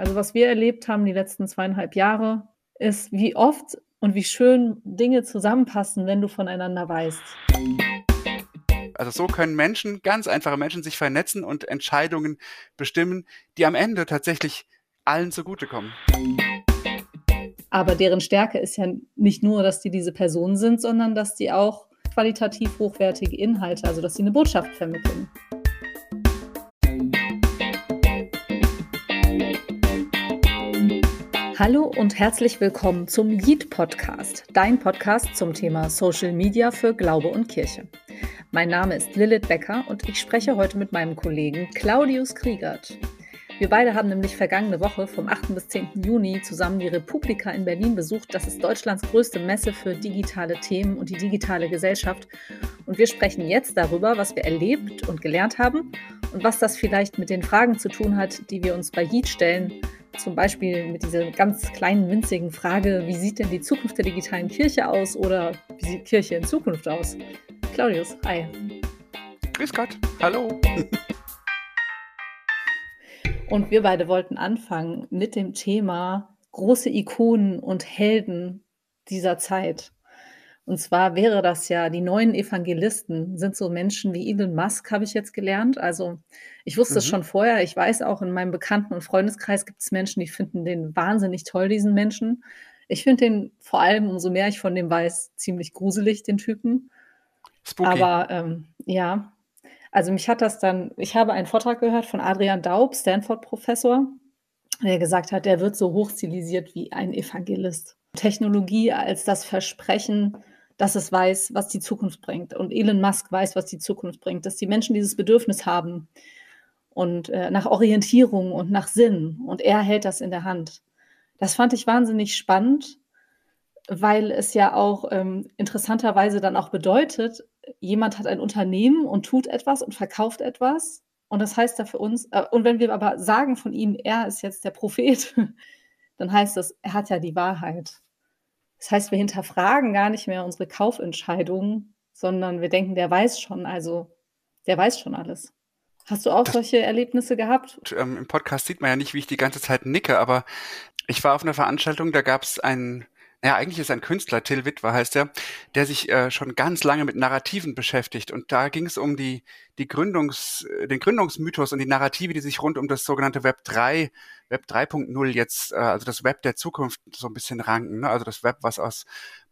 Also was wir erlebt haben die letzten zweieinhalb Jahre, ist, wie oft und wie schön Dinge zusammenpassen, wenn du voneinander weißt. Also so können Menschen, ganz einfache Menschen, sich vernetzen und Entscheidungen bestimmen, die am Ende tatsächlich allen zugutekommen. Aber deren Stärke ist ja nicht nur, dass die diese Personen sind, sondern dass die auch qualitativ hochwertige Inhalte, also dass sie eine Botschaft vermitteln. Hallo und herzlich willkommen zum Yeet Podcast, dein Podcast zum Thema Social Media für Glaube und Kirche. Mein Name ist Lilith Becker und ich spreche heute mit meinem Kollegen Claudius Kriegert. Wir beide haben nämlich vergangene Woche vom 8. bis 10. Juni zusammen die Republika in Berlin besucht. Das ist Deutschlands größte Messe für digitale Themen und die digitale Gesellschaft. Und wir sprechen jetzt darüber, was wir erlebt und gelernt haben und was das vielleicht mit den Fragen zu tun hat, die wir uns bei Yeet stellen, zum Beispiel mit dieser ganz kleinen, winzigen Frage, wie sieht denn die Zukunft der digitalen Kirche aus oder wie sieht Kirche in Zukunft aus? Claudius, hi. Grüß Gott, hallo. Und wir beide wollten anfangen mit dem Thema große Ikonen und Helden dieser Zeit. Und zwar wäre das ja, die neuen Evangelisten sind so Menschen wie Elon Musk, habe ich jetzt gelernt. Also ich wusste es mhm. schon vorher. Ich weiß auch, in meinem Bekannten- und Freundeskreis gibt es Menschen, die finden den wahnsinnig toll, diesen Menschen. Ich finde den vor allem, umso mehr ich von dem weiß, ziemlich gruselig, den Typen. Spooky. Aber ähm, ja, also mich hat das dann, ich habe einen Vortrag gehört von Adrian Daub, Stanford-Professor, der gesagt hat, der wird so hochstilisiert wie ein Evangelist. Technologie als das Versprechen, dass es weiß, was die Zukunft bringt. Und Elon Musk weiß, was die Zukunft bringt, dass die Menschen dieses Bedürfnis haben und äh, nach Orientierung und nach Sinn. Und er hält das in der Hand. Das fand ich wahnsinnig spannend, weil es ja auch ähm, interessanterweise dann auch bedeutet, jemand hat ein Unternehmen und tut etwas und verkauft etwas. Und das heißt da für uns, äh, und wenn wir aber sagen von ihm, er ist jetzt der Prophet, dann heißt das, er hat ja die Wahrheit. Das heißt, wir hinterfragen gar nicht mehr unsere Kaufentscheidungen, sondern wir denken, der weiß schon, also der weiß schon alles. Hast du auch das, solche Erlebnisse gehabt? Ähm, Im Podcast sieht man ja nicht, wie ich die ganze Zeit nicke, aber ich war auf einer Veranstaltung, da gab es einen ja, eigentlich ist ein Künstler, Till Witwer heißt er, der sich äh, schon ganz lange mit Narrativen beschäftigt. Und da ging es um die, die Gründungs, äh, den Gründungsmythos und die Narrative, die sich rund um das sogenannte Web 3, Web 3.0 jetzt, äh, also das Web der Zukunft so ein bisschen ranken. Ne? Also das Web, was aus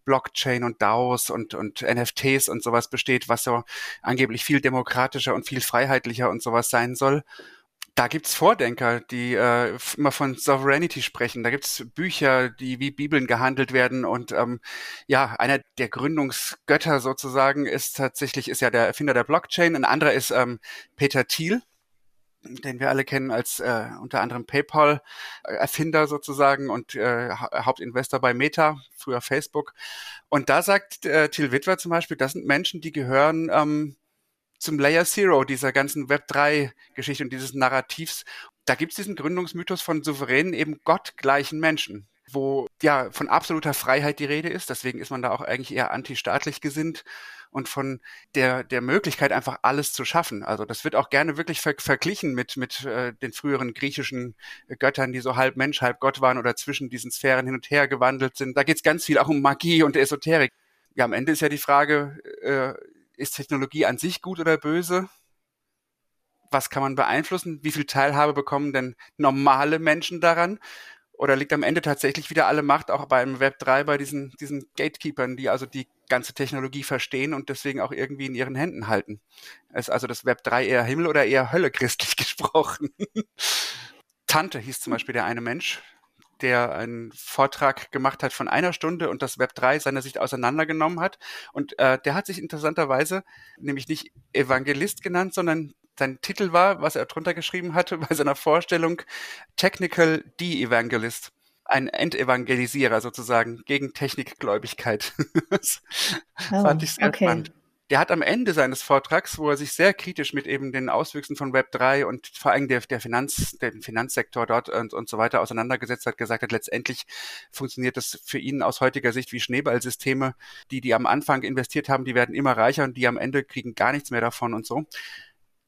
Blockchain und DAOs und, und NFTs und sowas besteht, was so angeblich viel demokratischer und viel freiheitlicher und sowas sein soll da gibt's Vordenker, die äh, immer von Sovereignty sprechen. Da gibt's Bücher, die wie Bibeln gehandelt werden. Und ähm, ja, einer der Gründungsgötter sozusagen ist tatsächlich, ist ja der Erfinder der Blockchain. Ein anderer ist ähm, Peter Thiel, den wir alle kennen als äh, unter anderem PayPal-Erfinder sozusagen und äh, Hauptinvestor bei Meta, früher Facebook. Und da sagt äh, Thiel Witwer zum Beispiel, das sind Menschen, die gehören ähm, zum Layer Zero dieser ganzen Web3-Geschichte und dieses Narrativs. Da gibt es diesen Gründungsmythos von souveränen, eben gottgleichen Menschen, wo ja von absoluter Freiheit die Rede ist. Deswegen ist man da auch eigentlich eher antistaatlich gesinnt und von der, der Möglichkeit, einfach alles zu schaffen. Also das wird auch gerne wirklich ver verglichen mit, mit äh, den früheren griechischen Göttern, die so halb Mensch, halb Gott waren oder zwischen diesen Sphären hin und her gewandelt sind. Da geht es ganz viel auch um Magie und Esoterik. Ja, am Ende ist ja die Frage, äh, ist Technologie an sich gut oder böse? Was kann man beeinflussen? Wie viel Teilhabe bekommen denn normale Menschen daran? Oder liegt am Ende tatsächlich wieder alle Macht auch beim Web 3 bei diesen, diesen Gatekeepers, die also die ganze Technologie verstehen und deswegen auch irgendwie in ihren Händen halten? Ist also das Web 3 eher Himmel oder eher Hölle christlich gesprochen? Tante hieß zum Beispiel der eine Mensch, der einen Vortrag gemacht hat von einer Stunde und das Web 3 seiner Sicht auseinandergenommen hat. Und äh, der hat sich interessanterweise nämlich nicht Evangelist genannt, sondern sein Titel war, was er drunter geschrieben hatte bei seiner Vorstellung, Technical De-Evangelist. Ein Entevangelisierer sozusagen gegen Technikgläubigkeit. das oh, fand ich sehr okay. spannend der hat am Ende seines Vortrags, wo er sich sehr kritisch mit eben den Auswüchsen von Web 3 und vor allem der, der Finanz, den Finanzsektor dort und, und so weiter auseinandergesetzt hat, gesagt hat, letztendlich funktioniert das für ihn aus heutiger Sicht wie Schneeballsysteme. Die, die am Anfang investiert haben, die werden immer reicher und die am Ende kriegen gar nichts mehr davon und so.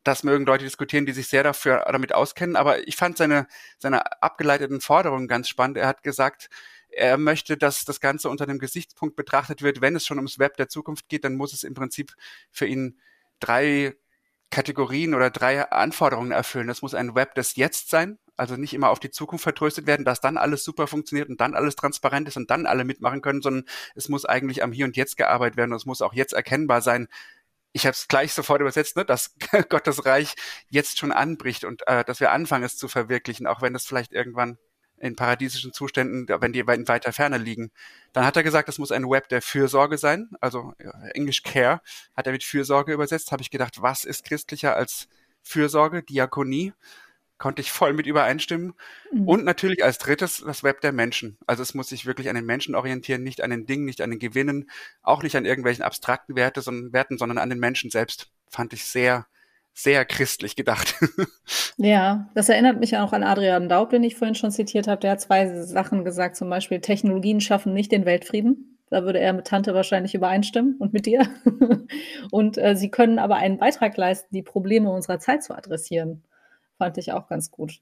das mögen Leute diskutieren, die sich sehr dafür damit auskennen, aber ich fand seine, seine abgeleiteten Forderungen ganz spannend. Er hat gesagt, er möchte, dass das Ganze unter dem Gesichtspunkt betrachtet wird, wenn es schon ums Web der Zukunft geht, dann muss es im Prinzip für ihn drei Kategorien oder drei Anforderungen erfüllen. Das muss ein Web des Jetzt sein, also nicht immer auf die Zukunft vertröstet werden, dass dann alles super funktioniert und dann alles transparent ist und dann alle mitmachen können, sondern es muss eigentlich am Hier und Jetzt gearbeitet werden und es muss auch jetzt erkennbar sein, ich habe es gleich sofort übersetzt, ne, dass Gottes Reich jetzt schon anbricht und äh, dass wir anfangen, es zu verwirklichen, auch wenn es vielleicht irgendwann in paradiesischen Zuständen, wenn die in weiter Ferne liegen. Dann hat er gesagt, es muss ein Web der Fürsorge sein, also Englisch Care hat er mit Fürsorge übersetzt. Habe ich gedacht, was ist christlicher als Fürsorge, Diakonie? Konnte ich voll mit übereinstimmen. Mhm. Und natürlich als drittes das Web der Menschen. Also es muss sich wirklich an den Menschen orientieren, nicht an den Dingen, nicht an den Gewinnen, auch nicht an irgendwelchen abstrakten Werte, sondern, Werten, sondern an den Menschen selbst. Fand ich sehr, sehr christlich gedacht. Ja, das erinnert mich auch an Adrian Daub, den ich vorhin schon zitiert habe. Der hat zwei Sachen gesagt, zum Beispiel Technologien schaffen nicht den Weltfrieden. Da würde er mit Tante wahrscheinlich übereinstimmen und mit dir. und äh, sie können aber einen Beitrag leisten, die Probleme unserer Zeit zu adressieren. Fand ich auch ganz gut.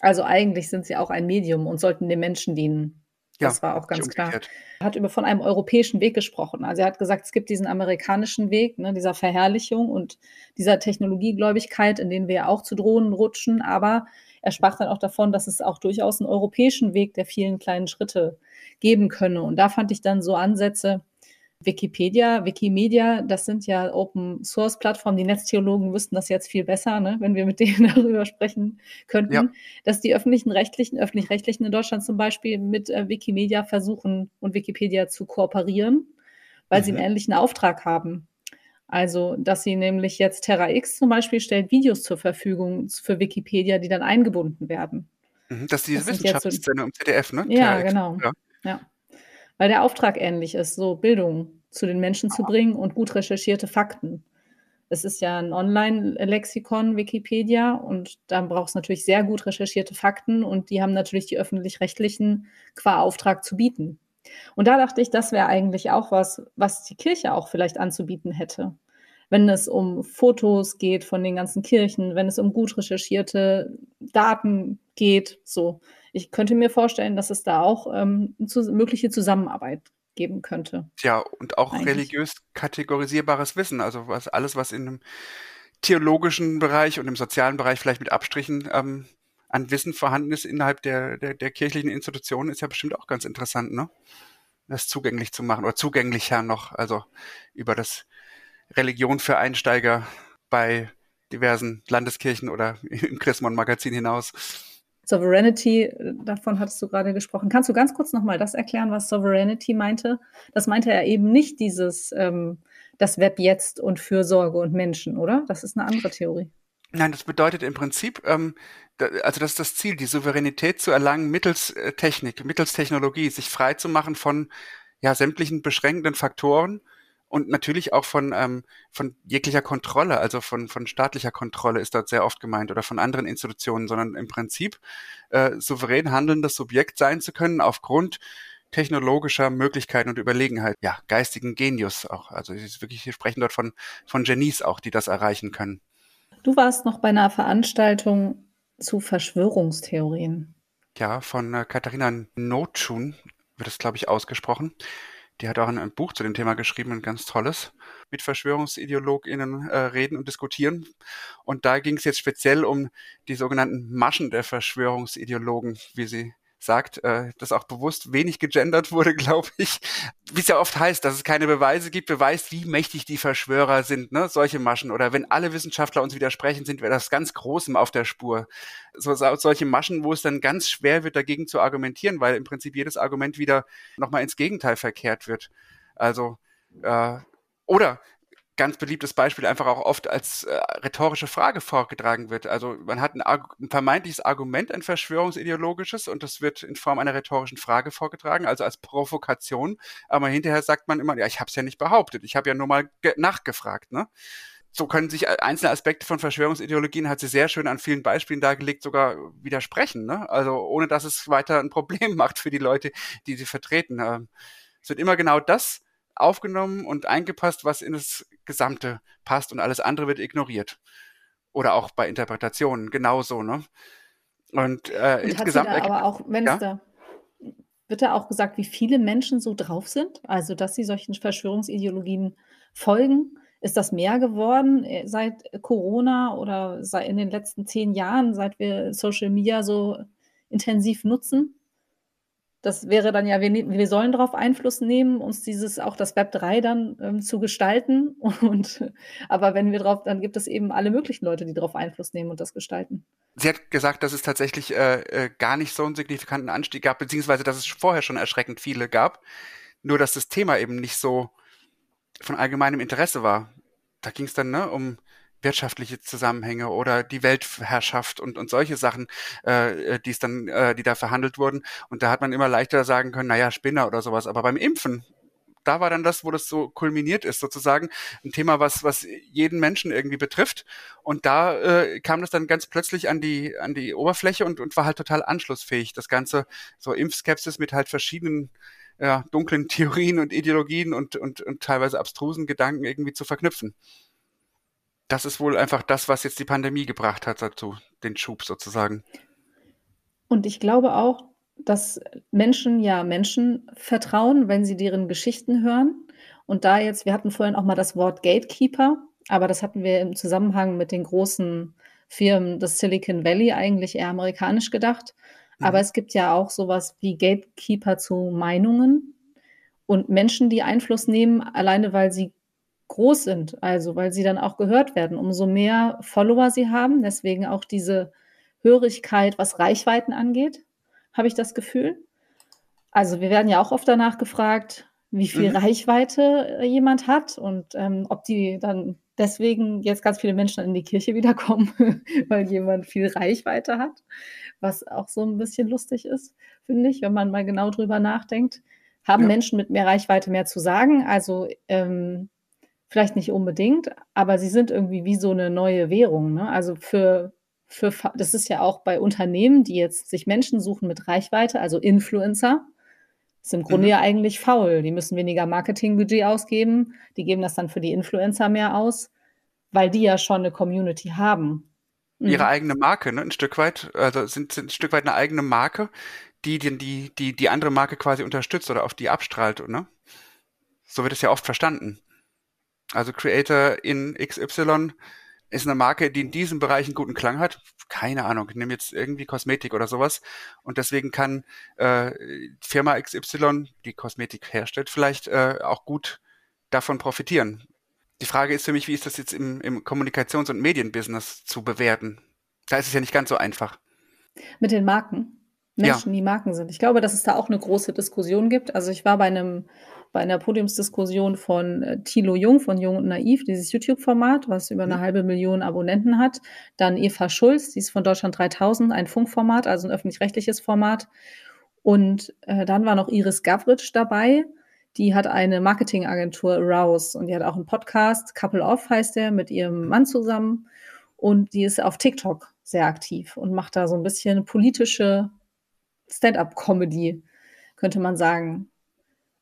Also eigentlich sind sie auch ein Medium und sollten den Menschen dienen. Das ja, war auch ganz klar. Er hat über von einem europäischen Weg gesprochen. Also er hat gesagt, es gibt diesen amerikanischen Weg, ne, dieser Verherrlichung und dieser Technologiegläubigkeit, in denen wir auch zu Drohnen rutschen. Aber er sprach dann auch davon, dass es auch durchaus einen europäischen Weg der vielen kleinen Schritte geben könne. Und da fand ich dann so Ansätze, Wikipedia, Wikimedia, das sind ja Open Source Plattformen. Die Netztheologen wüssten das jetzt viel besser, ne, wenn wir mit denen darüber sprechen könnten, ja. dass die öffentlichen Rechtlichen, öffentlich-rechtlichen in Deutschland zum Beispiel mit äh, Wikimedia versuchen und Wikipedia zu kooperieren, weil mhm. sie einen ähnlichen Auftrag haben. Also, dass sie nämlich jetzt Terra X zum Beispiel stellt Videos zur Verfügung für Wikipedia, die dann eingebunden werden. Mhm, das ist diese Wissenschaftsszene so, im ZDF, ne? Ja, genau. Ja. ja weil der Auftrag ähnlich ist, so Bildung zu den Menschen zu bringen und gut recherchierte Fakten. Es ist ja ein Online-Lexikon, Wikipedia, und da braucht es natürlich sehr gut recherchierte Fakten und die haben natürlich die öffentlich-rechtlichen qua Auftrag zu bieten. Und da dachte ich, das wäre eigentlich auch was, was die Kirche auch vielleicht anzubieten hätte. Wenn es um Fotos geht von den ganzen Kirchen, wenn es um gut recherchierte Daten geht, so ich könnte mir vorstellen, dass es da auch ähm, zu, mögliche Zusammenarbeit geben könnte. Ja, und auch eigentlich. religiös kategorisierbares Wissen, also was alles, was in einem theologischen Bereich und im sozialen Bereich vielleicht mit Abstrichen ähm, an Wissen vorhanden ist innerhalb der, der, der kirchlichen Institutionen, ist ja bestimmt auch ganz interessant, ne? Das zugänglich zu machen oder zugänglicher noch, also über das Religion für Einsteiger bei diversen Landeskirchen oder im Chrismon Magazin hinaus. Sovereignty, äh, davon hattest du gerade gesprochen. Kannst du ganz kurz nochmal das erklären, was Sovereignty meinte? Das meinte er eben nicht dieses, ähm, das Web jetzt und Fürsorge und Menschen, oder? Das ist eine andere Theorie. Nein, das bedeutet im Prinzip, ähm, also das ist das Ziel, die Souveränität zu erlangen mittels äh, Technik, mittels Technologie, sich frei zu machen von ja, sämtlichen beschränkenden Faktoren und natürlich auch von, ähm, von jeglicher Kontrolle, also von, von staatlicher Kontrolle ist dort sehr oft gemeint oder von anderen Institutionen, sondern im Prinzip äh, souverän handelndes Subjekt sein zu können aufgrund technologischer Möglichkeiten und Überlegenheit, ja, geistigen Genius auch. Also ist wirklich, wir sprechen dort von, von Genies auch, die das erreichen können. Du warst noch bei einer Veranstaltung zu Verschwörungstheorien. Ja, von äh, Katharina Notschun wird es, glaube ich, ausgesprochen. Die hat auch ein, Buch zu dem Thema geschrieben, ein ganz tolles, mit VerschwörungsideologInnen äh, reden und diskutieren. Und da ging es jetzt speziell um die sogenannten Maschen der Verschwörungsideologen, wie sie sagt, äh, dass auch bewusst wenig gegendert wurde, glaube ich. Wie es ja oft heißt, dass es keine Beweise gibt, beweist, wie mächtig die Verschwörer sind, ne? Solche Maschen. Oder wenn alle Wissenschaftler uns widersprechen, sind wir das ganz Großem auf der Spur. So, solche Maschen, wo es dann ganz schwer wird, dagegen zu argumentieren, weil im Prinzip jedes Argument wieder nochmal ins Gegenteil verkehrt wird. Also, äh, oder ganz beliebtes Beispiel einfach auch oft als äh, rhetorische Frage vorgetragen wird. Also man hat ein, ein, vermeintliches Argument, ein verschwörungsideologisches, und das wird in Form einer rhetorischen Frage vorgetragen, also als Provokation. Aber hinterher sagt man immer, ja, ich habe es ja nicht behauptet, ich habe ja nur mal nachgefragt. Ne? So können sich einzelne Aspekte von Verschwörungsideologien, hat sie sehr schön an vielen Beispielen dargelegt, sogar widersprechen. Ne? Also ohne dass es weiter ein Problem macht für die Leute, die sie vertreten. Ähm, es wird immer genau das aufgenommen und eingepasst, was in das Gesamte passt und alles andere wird ignoriert. Oder auch bei Interpretationen genauso, ne? Und, äh, Und hat sie insgesamt da aber auch, wenn es ja? da wird da auch gesagt, wie viele Menschen so drauf sind? Also, dass sie solchen Verschwörungsideologien folgen? Ist das mehr geworden, äh, seit Corona oder sei in den letzten 10 Jahren, seit wir Social Media so intensiv nutzen? Das wäre dann ja wir ne wir sollen darauf Einfluss nehmen, uns dieses auch das Web 3 dann, ähm, zu gestalten und aber wenn wir drauf dann gibt es eben alle möglichen Leute, die drauf Einfluss nehmen und das gestalten. Sie hat gesagt, dass es tatsächlich äh, äh, gar nicht so einen signifikanten Anstieg gab, beziehungsweise dass es vorher schon erschreckend viele gab. Nur dass das Thema eben nicht so von allgemeinem Interesse war. Da ging es dann ne, um wirtschaftliche Zusammenhänge oder die Weltherrschaft und, und solche Sachen, äh, äh die es dann, äh, die da verhandelt wurden. Und da hat man immer leichter sagen können, naja, Spinner oder sowas. Aber beim Impfen, da war dann das, wo das so kulminiert ist, sozusagen ein Thema, was, was jeden Menschen irgendwie betrifft. Und da äh, kam das dann ganz plötzlich an die, an die Oberfläche und, und war halt total anschlussfähig. Das Ganze, so Impfskepsis mit halt verschiedenen ja, dunklen Theorien und Ideologien und, und, und teilweise abstrusen Gedanken irgendwie zu verknüpfen das ist wohl einfach das, was jetzt die Pandemie gebracht hat dazu, den Schub sozusagen. Und ich glaube auch, dass Menschen ja Menschen vertrauen, wenn sie deren Geschichten hören. Und da jetzt, wir hatten vorhin auch mal das Wort Gatekeeper, aber das hatten wir im Zusammenhang mit den großen Firmen des Silicon Valley eigentlich eher amerikanisch gedacht. Mhm. Aber es gibt ja auch sowas wie Gatekeeper zu Meinungen und Menschen, die Einfluss nehmen, alleine weil sie groß sind, also weil sie dann auch gehört werden. Umso mehr Follower sie haben, deswegen auch diese Hörigkeit, was Reichweiten angeht, habe ich das Gefühl. Also wir werden ja auch oft danach gefragt, wie viel mhm. Reichweite äh, jemand hat und ähm, ob die dann deswegen jetzt ganz viele Menschen in die Kirche wiederkommen, weil jemand viel Reichweite hat, was auch so ein bisschen lustig ist, finde ich, wenn man mal genau drüber nachdenkt. Haben ja. Menschen mit mehr Reichweite mehr zu sagen? Also ähm, Vielleicht nicht unbedingt, aber sie sind irgendwie wie so eine neue Währung, ne? Also, für für das ist ja auch bei Unternehmen, die jetzt sich Menschen suchen mit Reichweite, also Influencer, ist im Grunde mhm. ja eigentlich faul. Die müssen weniger Marketingbudget ausgeben, die geben das dann für die Influencer mehr aus, weil die ja schon eine Community haben. Mhm. Ihre eigene Marke, ne, 'n Stück weit also, sind sind 'n Stück weit eine eigene Marke, die die die die andere Marke quasi unterstützt oder auf die abstrahlt, ne? So wird es ja oft verstanden. Also Creator in XY ist eine Marke, die in diesem Bereich einen guten Klang hat. Keine Ahnung, ich nehme jetzt irgendwie Kosmetik oder sowas. Und deswegen kann äh, Firma XY, die Kosmetik herstellt, vielleicht äh, auch gut davon profitieren. Die Frage ist für mich, wie ist das jetzt im, im Kommunikations- und Medienbusiness zu bewerten? Da ist es ja nicht ganz so einfach. Mit den Marken. Menschen, ja. die Marken sind. Ich glaube, dass es da auch eine große Diskussion gibt. Also ich war bei einem bei einer Podiumsdiskussion von äh, Thilo Jung von Jung und Naiv, dieses YouTube-Format, was über eine mhm. halbe Million Abonnenten hat. Dann Eva Schulz, die ist von Deutschland 3000, ein Funkformat, also ein öffentlich-rechtliches Format. Und äh, dann war noch Iris Gavritsch dabei. Die hat eine Marketingagentur Rouse und die hat auch einen Podcast, Couple Off heißt der, mit ihrem Mann zusammen. Und die ist auf TikTok sehr aktiv und macht da so ein bisschen politische Stand-up-Comedy, könnte man sagen.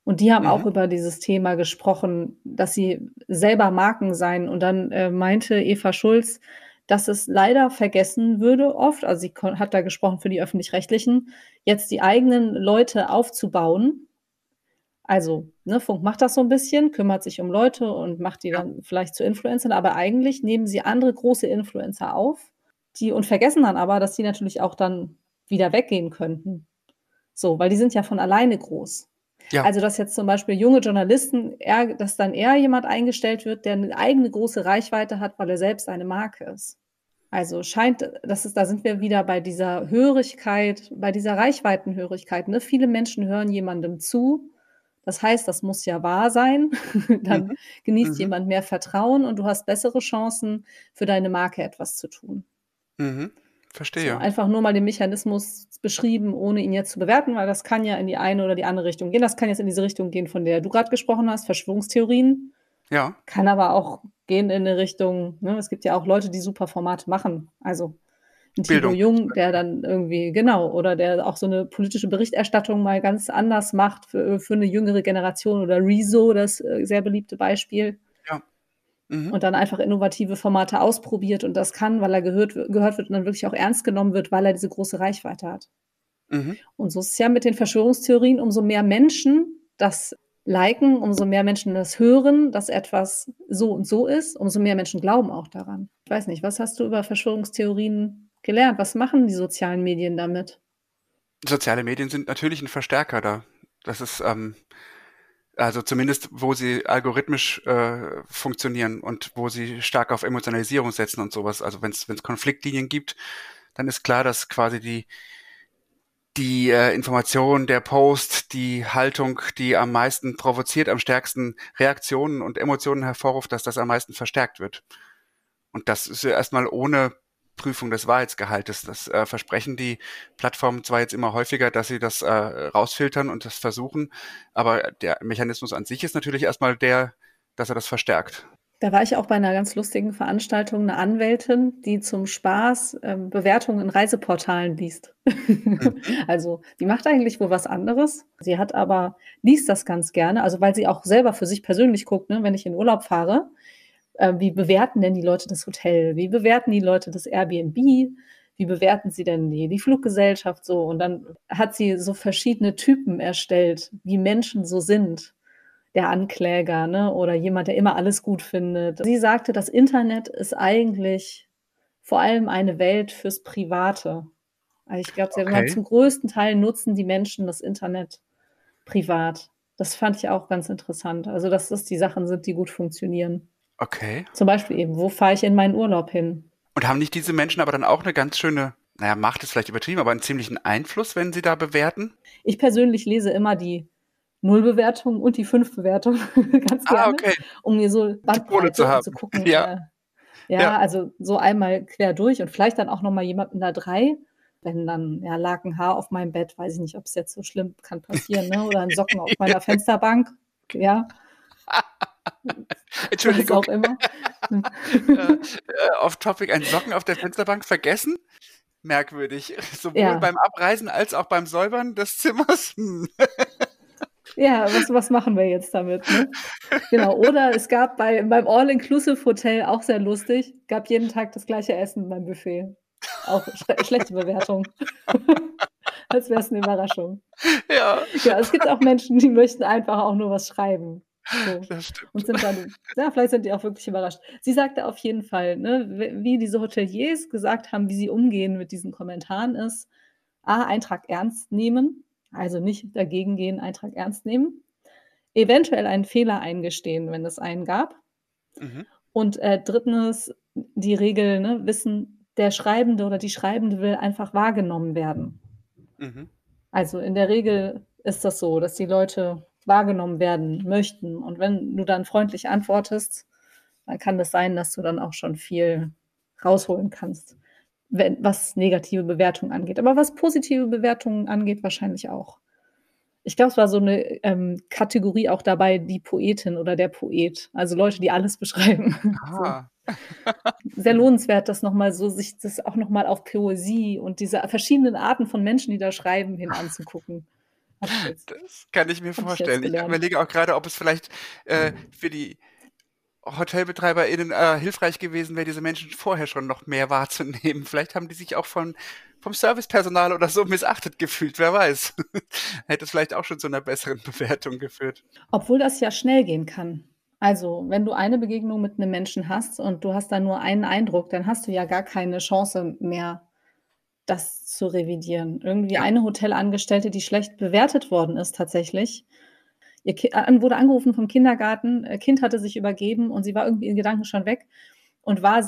Und die haben mhm. auch über dieses Thema gesprochen, dass sie selber Marken seien. Und dann äh, meinte Eva Schulz, dass es leider vergessen würde oft, also sie hat da gesprochen für die öffentlich-rechtlichen, jetzt die eigenen Leute aufzubauen. Also, ne, Funk macht das so ein bisschen, kümmert sich um Leute und macht die dann vielleicht zu Influencern, aber eigentlich nehmen sie andere große Influencer auf, die und vergessen dann aber, dass die natürlich auch dann wieder weggehen könnten. So, weil die sind ja von alleine groß. Ja. Also, dass jetzt zum Beispiel junge Journalisten eher dass dann eher jemand eingestellt wird, der eine eigene große Reichweite hat, weil er selbst eine Marke ist. Also, scheint das ist da sind wir wieder bei dieser Hörigkeit, bei dieser Reichweitenhörigkeit, ne? Viele Menschen hören jemandem zu. Das heißt, das muss ja wahr sein. Dann mhm. genießt mhm. jemand mehr Vertrauen und du hast bessere Chancen, für deine Marke etwas zu tun. Mhm. Verstehe. So, einfach nur mal den Mechanismus beschrieben, ohne ihn jetzt zu bewerten, weil das kann ja in die eine oder die andere Richtung gehen. Das kann jetzt in diese Richtung gehen, von der du gerade gesprochen hast, Verschwörungstheorien. Ja. Kann aber auch gehen in eine Richtung, ne, es gibt ja auch Leute, die super Formate machen. Also ein Tilo Jung, der dann irgendwie, genau, oder der auch so eine politische Berichterstattung mal ganz anders macht für, für eine jüngere Generation oder Rezo, das äh, sehr beliebte Beispiel. Mhm. und dann einfach innovative Formate ausprobiert und das kann, weil er gehört, gehört wird und dann wirklich auch ernst genommen wird, weil er diese große Reichweite hat. Mhm. Und so ist es ja mit den Verschwörungstheorien, umso mehr Menschen das liken, umso mehr Menschen das hören, dass etwas so und so ist, umso mehr Menschen glauben auch daran. Ich weiß nicht, was hast du über Verschwörungstheorien gelernt? Was machen die sozialen Medien damit? Soziale Medien sind natürlich ein Verstärker da. Das ist, ähm, also zumindest, wo sie algorithmisch äh, funktionieren und wo sie stark auf Emotionalisierung setzen und sowas. Also wenn es Konfliktlinien gibt, dann ist klar, dass quasi die die äh, Information, der Post, die Haltung, die am meisten provoziert, am stärksten Reaktionen und Emotionen hervorruft, dass das am meisten verstärkt wird. Und das ist ja erstmal ohne Prüfung des Wahrheitsgehaltes. Das äh, versprechen die Plattformen zwar jetzt immer häufiger, dass sie das äh, rausfiltern und das versuchen, aber der Mechanismus an sich ist natürlich erstmal der, dass er das verstärkt. Da war ich auch bei einer ganz lustigen Veranstaltung, eine Anwältin, die zum Spaß ähm, Bewertungen in Reiseportalen liest. Mhm. also die macht eigentlich wohl was anderes. Sie hat aber, liest das ganz gerne, also weil sie auch selber für sich persönlich guckt, ne, wenn ich in Urlaub fahre, äh, wie bewerten denn die Leute das Hotel? Wie bewerten die Leute das Airbnb? Wie bewerten sie denn die, die Fluggesellschaft so? Und dann hat sie so verschiedene Typen erstellt, wie Menschen so sind der Ankläger ne? oder jemand, der immer alles gut findet. Sie sagte, das Internet ist eigentlich vor allem eine Welt fürs Private. Also ich glaube, okay. zum größten Teil nutzen die Menschen das Internet privat. Das fand ich auch ganz interessant. Also, dass das die Sachen sind, die gut funktionieren. Okay. Zum Beispiel eben, wo fahre ich in meinen Urlaub hin? Und haben nicht diese Menschen aber dann auch eine ganz schöne, naja, Macht ist vielleicht übertrieben, aber einen ziemlichen Einfluss, wenn sie da bewerten? Ich persönlich lese immer die Null-Bewertung und die Fünf-Bewertung ganz ah, gerne, ah, okay. um mir so Bandbreite zu, haben. zu gucken. Ja. Äh, ja, ja, also so einmal quer durch und vielleicht dann auch nochmal jemand der Drei. Wenn dann, ja, lag ein Haar auf meinem Bett, weiß ich nicht, ob es jetzt so schlimm kann passieren, ne? Oder ein Socken auf meiner Fensterbank. Ja. Entschuldigung. Was auch immer. äh, Off-Topic, ein Socken auf der Fensterbank vergessen? Merkwürdig. Sowohl ja. beim Abreisen als auch beim Säubern des Zimmers. Hm. Ja, was, was machen wir jetzt damit? Ne? Genau. Oder es gab bei, beim All-Inclusive-Hotel auch sehr lustig, gab jeden Tag das gleiche Essen beim Buffet. Auch sch schlechte Bewertung. Als wäre es eine Überraschung. Ja. ja. Es gibt auch Menschen, die möchten einfach auch nur was schreiben. So. Und sind dann, ja, vielleicht sind die auch wirklich überrascht. Sie sagte auf jeden Fall, ne, wie diese Hoteliers gesagt haben, wie sie umgehen mit diesen Kommentaren ist, A, Eintrag ernst nehmen, also nicht dagegen gehen, Eintrag ernst nehmen. Eventuell einen Fehler eingestehen, wenn es einen gab. Mhm. Und äh, drittens die Regel, ne, wissen, der Schreibende oder die Schreibende will einfach wahrgenommen werden. Mhm. Also in der Regel ist das so, dass die Leute wahrgenommen werden möchten. Und wenn du dann freundlich antwortest, dann kann es das sein, dass du dann auch schon viel rausholen kannst wenn, was negative Bewertungen angeht. Aber was positive Bewertungen angeht, wahrscheinlich auch. Ich glaube, es war so eine ähm, Kategorie auch dabei, die Poetin oder der Poet. Also Leute, die alles beschreiben. Ah. So. Sehr lohnenswert, das nochmal so, sich das auch nochmal auf Poesie und diese verschiedenen Arten von Menschen, die da schreiben, hin anzugucken. Das kann ich mir vorstellen. Ich, ich überlege auch gerade, ob es vielleicht äh, für die HotelbetreiberInnen äh, hilfreich gewesen wäre, diese Menschen vorher schon noch mehr wahrzunehmen. Vielleicht haben die sich auch von, vom Servicepersonal oder so missachtet gefühlt, wer weiß. Hätte es vielleicht auch schon zu einer besseren Bewertung geführt. Obwohl das ja schnell gehen kann. Also, wenn du eine Begegnung mit einem Menschen hast und du hast da nur einen Eindruck, dann hast du ja gar keine Chance mehr, das zu revidieren. Irgendwie ja. eine Hotelangestellte, die schlecht bewertet worden ist tatsächlich, Ihr kind wurde angerufen vom Kindergarten, äh, Kind hatte sich übergeben und sie war irgendwie in Gedanken schon weg und war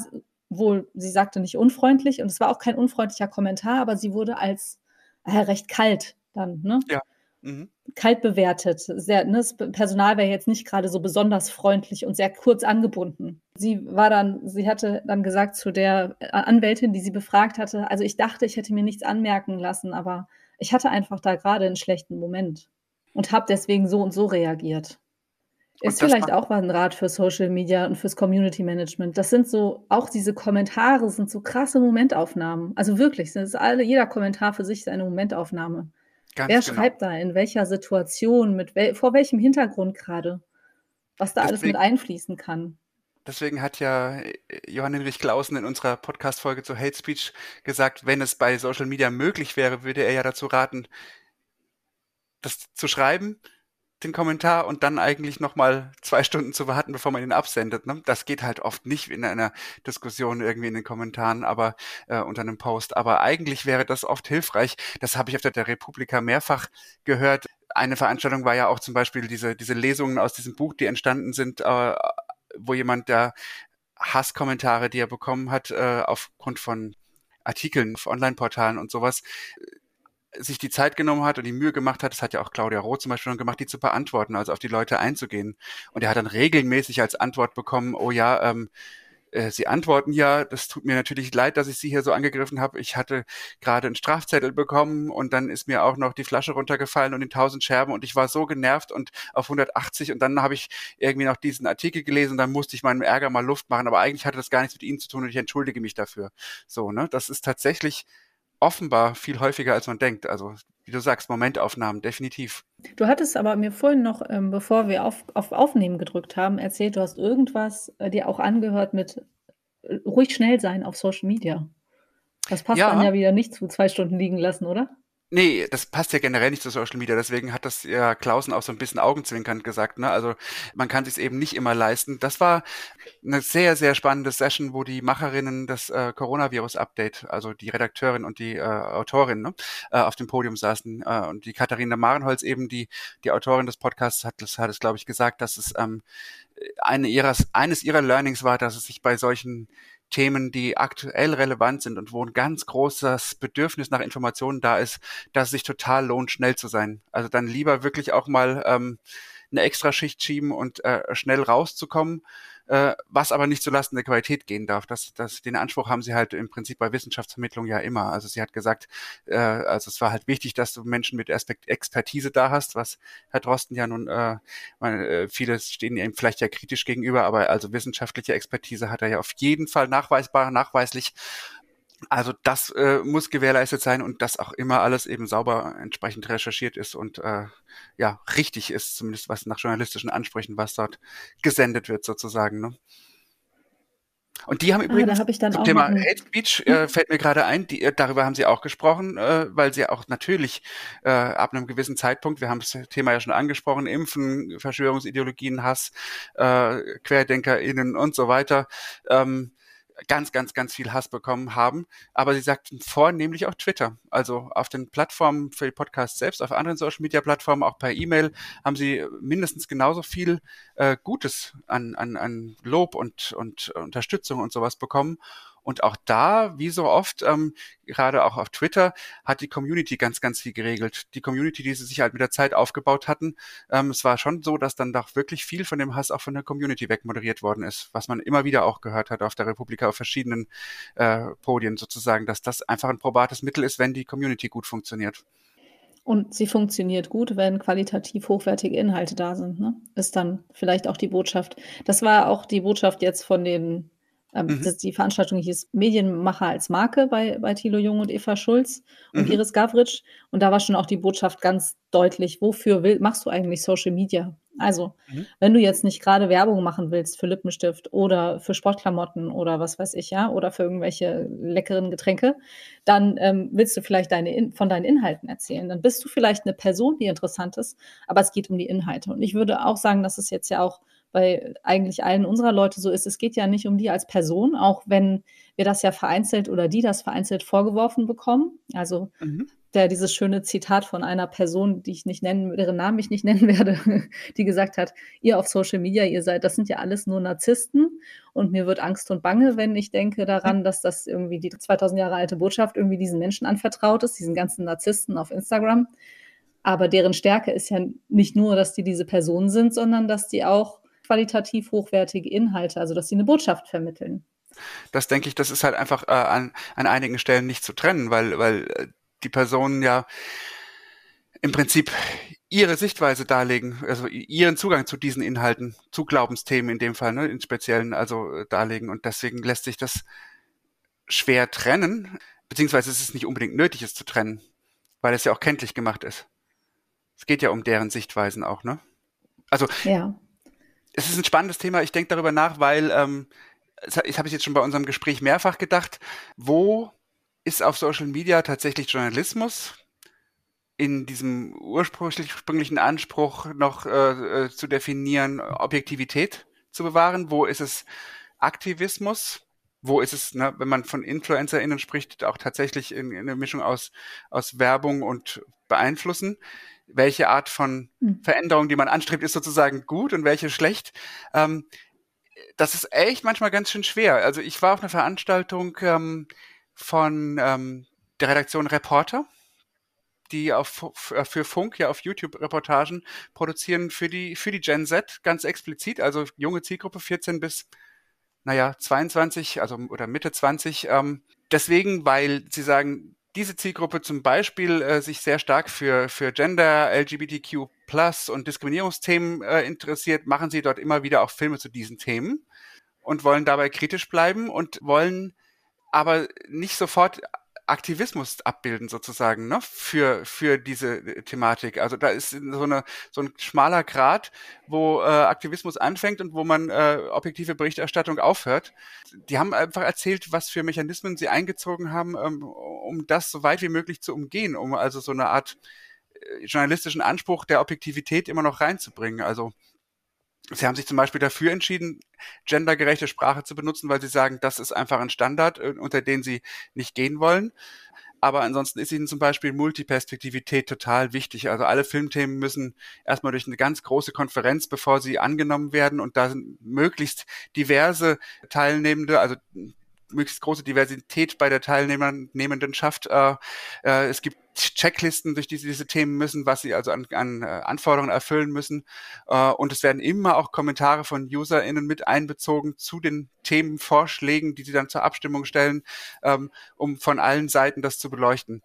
wohl, sie sagte nicht unfreundlich und es war auch kein unfreundlicher Kommentar, aber sie wurde als äh, recht kalt dann, ne? Ja. Mhm. Kalt bewertet. Sehr, ne, das Personal wäre jetzt nicht gerade so besonders freundlich und sehr kurz angebunden. Sie war dann, sie hatte dann gesagt zu der äh, Anwältin, die sie befragt hatte, also ich dachte, ich hätte mir nichts anmerken lassen, aber ich hatte einfach da gerade einen schlechten Moment und habe deswegen so und so reagiert. Ist vielleicht auch mal ein Rat für Social Media und fürs Community Management. Das sind so, auch diese Kommentare sind so krasse Momentaufnahmen. Also wirklich, ist alle, jeder Kommentar für sich ist eine Momentaufnahme. Ganz Wer genau. schreibt da, in welcher Situation, mit wel, vor welchem Hintergrund gerade, was da Deswegen, alles mit einfließen kann. Deswegen hat ja äh, Johann Hinrich Clausen in unserer Podcast-Folge zu Hate Speech gesagt, wenn es bei Social Media möglich wäre, würde er ja dazu raten, das zu schreiben, den Kommentar und dann eigentlich nochmal zwei Stunden zu warten, bevor man ihn absendet. Ne? Das geht halt oft nicht in einer Diskussion irgendwie in den Kommentaren, aber äh, unter einem Post. Aber eigentlich wäre das oft hilfreich. Das habe ich auf der Republika mehrfach gehört. Eine Veranstaltung war ja auch zum Beispiel diese, diese Lesungen aus diesem Buch, die entstanden sind, äh, wo jemand da Hasskommentare, die er bekommen hat, äh, aufgrund von Artikeln auf Online-Portalen und sowas, sich die Zeit genommen hat und die Mühe gemacht hat, das hat ja auch Claudia Roth zum Beispiel schon gemacht, die zu beantworten, also auf die Leute einzugehen. Und er hat dann regelmäßig als Antwort bekommen, oh ja, ähm, äh, Sie antworten ja, das tut mir natürlich leid, dass ich Sie hier so angegriffen habe. Ich hatte gerade einen Strafzettel bekommen und dann ist mir auch noch die Flasche runtergefallen und in tausend Scherben und ich war so genervt und auf 180 und dann habe ich irgendwie noch diesen Artikel gelesen und dann musste ich meinem Ärger mal Luft machen, aber eigentlich hatte das gar nichts mit Ihnen zu tun und ich entschuldige mich dafür. So, ne? Das ist tatsächlich offenbar viel häufiger, als man denkt. Also, wie du sagst, Momentaufnahmen, definitiv. Du hattest aber mir vorhin noch, ähm, bevor wir auf, auf Aufnehmen gedrückt haben, erzählt, du hast irgendwas äh, dir auch angehört mit äh, ruhig schnell sein auf Social Media. Das passt ja. dann ja wieder nicht zu zwei Stunden liegen lassen, oder? Nee, das passt ja generell nicht zu Social Media, deswegen hat das ja Klausen auch so ein bisschen augenzwinkernd gesagt, ne? Also man kann sich eben nicht immer leisten. Das war eine sehr, sehr spannende Session, wo die Macherinnen des äh, Coronavirus-Update, also die Redakteurin und die äh, Autorin, ne, äh, auf dem Podium saßen. Äh, und die Katharina Marenholz eben, die, die Autorin des Podcasts, hat, das hat es, glaube ich, gesagt, dass es ähm, eine ihrer, eines ihrer Learnings war, dass es sich bei solchen Themen, die aktuell relevant sind und wo ein ganz großes Bedürfnis nach Informationen da ist, dass es sich total lohnt, schnell zu sein. Also dann lieber wirklich auch mal ähm, eine Extraschicht schieben und äh, schnell rauszukommen, äh, was aber nicht zulasten der Qualität gehen darf. Das, das, den Anspruch haben sie halt im Prinzip bei Wissenschaftsvermittlung ja immer. Also sie hat gesagt, äh, also es war halt wichtig, dass du Menschen mit Aspekt Expertise da hast, was Herr Drosten ja nun, äh, meine, äh, viele stehen ihm vielleicht ja kritisch gegenüber, aber also wissenschaftliche Expertise hat er ja auf jeden Fall nachweisbar, nachweislich. Also das äh, muss gewährleistet sein und dass auch immer alles eben sauber entsprechend recherchiert ist und äh, ja richtig ist, zumindest was nach journalistischen Ansprüchen, was dort gesendet wird sozusagen. Ne? Und die haben übrigens ah, hab zum Thema Hate Speech äh, hm? fällt mir gerade ein, die, äh, darüber haben sie auch gesprochen, äh, weil sie auch natürlich äh, ab einem gewissen Zeitpunkt, wir haben das Thema ja schon angesprochen, Impfen, Verschwörungsideologien, Hass, äh, QuerdenkerInnen und so weiter, ähm, ganz, ganz, ganz viel Hass bekommen haben. Aber sie sagten vornehmlich auch Twitter. Also auf den Plattformen für die Podcasts selbst, auf anderen Social Media Plattformen, auch per E-Mail, haben sie mindestens genauso viel äh, Gutes an, an, an Lob und, und Unterstützung und sowas bekommen. Und auch da, wie so oft, ähm, gerade auch auf Twitter, hat die Community ganz, ganz viel geregelt. Die Community, die sie sich halt mit der Zeit aufgebaut hatten. Ähm, es war schon so, dass dann doch wirklich viel von dem Hass auch von der Community wegmoderiert worden ist, was man immer wieder auch gehört hat auf der Republika, auf verschiedenen äh, Podien sozusagen, dass das einfach ein probates Mittel ist, wenn die Community gut funktioniert. Und sie funktioniert gut, wenn qualitativ hochwertige Inhalte da sind. Ne? Ist dann vielleicht auch die Botschaft. Das war auch die Botschaft jetzt von den mhm. das, die Veranstaltung hieß Medienmacher als Marke bei, bei Thilo Jung und Eva Schulz und mhm. Iris Gavritsch. Und da war schon auch die Botschaft ganz deutlich, wofür will, machst du eigentlich Social Media? Also, mhm. wenn du jetzt nicht gerade Werbung machen willst für Lippenstift oder für Sportklamotten oder was weiß ich, ja, oder für irgendwelche leckeren Getränke, dann ähm, willst du vielleicht deine von deinen Inhalten erzählen. Dann bist du vielleicht eine Person, die interessant ist, aber es geht um die Inhalte. Und ich würde auch sagen, dass es jetzt ja auch bei eigentlich allen unserer Leute so ist. Es geht ja nicht um die als Person, auch wenn wir das ja vereinzelt oder die das vereinzelt vorgeworfen bekommen. Also mhm. der dieses schöne Zitat von einer Person, die ich nicht nennen, deren Namen ich nicht nennen werde, die gesagt hat, ihr auf Social Media, ihr seid, das sind ja alles nur Narzissten und mir wird Angst und Bange, wenn ich denke daran, dass das irgendwie die 2000 Jahre alte Botschaft irgendwie diesen Menschen anvertraut ist, diesen ganzen Narzissten auf Instagram. Aber deren Stärke ist ja nicht nur, dass die diese Personen sind, sondern dass die auch qualitativ hochwertige Inhalte, also dass sie eine Botschaft vermitteln. Das denke ich, das ist halt einfach äh, an, an einigen Stellen nicht zu trennen, weil, weil äh, die Personen ja im Prinzip ihre Sichtweise darlegen, also ihren Zugang zu diesen Inhalten, zu Glaubensthemen in dem Fall, ne, in speziellen, also äh, darlegen. Und deswegen lässt sich das schwer trennen, beziehungsweise es ist nicht unbedingt nötig, es zu trennen, weil es ja auch kenntlich gemacht ist. Es geht ja um deren Sichtweisen auch, ne? Also ja. Es ist ein spannendes Thema. Ich denke darüber nach, weil ähm, ich habe es jetzt schon bei unserem Gespräch mehrfach gedacht, wo ist auf Social Media tatsächlich Journalismus in diesem ursprünglichen Anspruch noch äh, äh, zu definieren, Objektivität zu bewahren? Wo ist es Aktivismus? Wo ist es, ne, wenn man von InfluencerInnen spricht, auch tatsächlich in, in einer Mischung aus, aus Werbung und Beeinflussen? Welche Art von hm. Veränderung, die man anstrebt, ist sozusagen gut und welche schlecht? Ähm, das ist echt manchmal ganz schön schwer. Also ich war auf einer Veranstaltung ähm, von ähm, der Redaktion Reporter, die auf, äh, für Funk ja auf YouTube Reportagen produzieren für die, für die Gen Z ganz explizit, also junge Zielgruppe 14 bis, naja, 22, also oder Mitte 20. Ähm, deswegen, weil sie sagen, diese Zielgruppe zum Beispiel äh, sich sehr stark für, für Gender, LGBTQ Plus und Diskriminierungsthemen äh, interessiert, machen sie dort immer wieder auch Filme zu diesen Themen und wollen dabei kritisch bleiben und wollen aber nicht sofort Aktivismus abbilden sozusagen ne, für für diese äh, Thematik. Also da ist so eine so ein schmaler Grad, wo äh, Aktivismus anfängt und wo man äh, objektive Berichterstattung aufhört. Die haben einfach erzählt, was für Mechanismen sie eingezogen haben, ähm, um das so weit wie möglich zu umgehen, um also so eine Art äh, journalistischen Anspruch der Objektivität immer noch reinzubringen. Also Sie haben sich zum Beispiel dafür entschieden, gendergerechte Sprache zu benutzen, weil Sie sagen, das ist einfach ein Standard, äh, unter den Sie nicht gehen wollen. Aber ansonsten ist Ihnen zum Beispiel Multiperspektivität total wichtig. Also alle Filmthemen müssen erstmal durch eine ganz große Konferenz, bevor sie angenommen werden. Und da sind möglichst diverse Teilnehmende, also möglichst große Diversität bei der Teilnehmendenschaft. Äh, äh, es gibt Checklisten, durch die sie diese Themen müssen, was sie also an, an äh, Anforderungen erfüllen müssen. Äh, und es werden immer auch Kommentare von UserInnen mit einbezogen zu den Themenvorschlägen, die sie dann zur Abstimmung stellen, ähm, um von allen Seiten das zu beleuchten.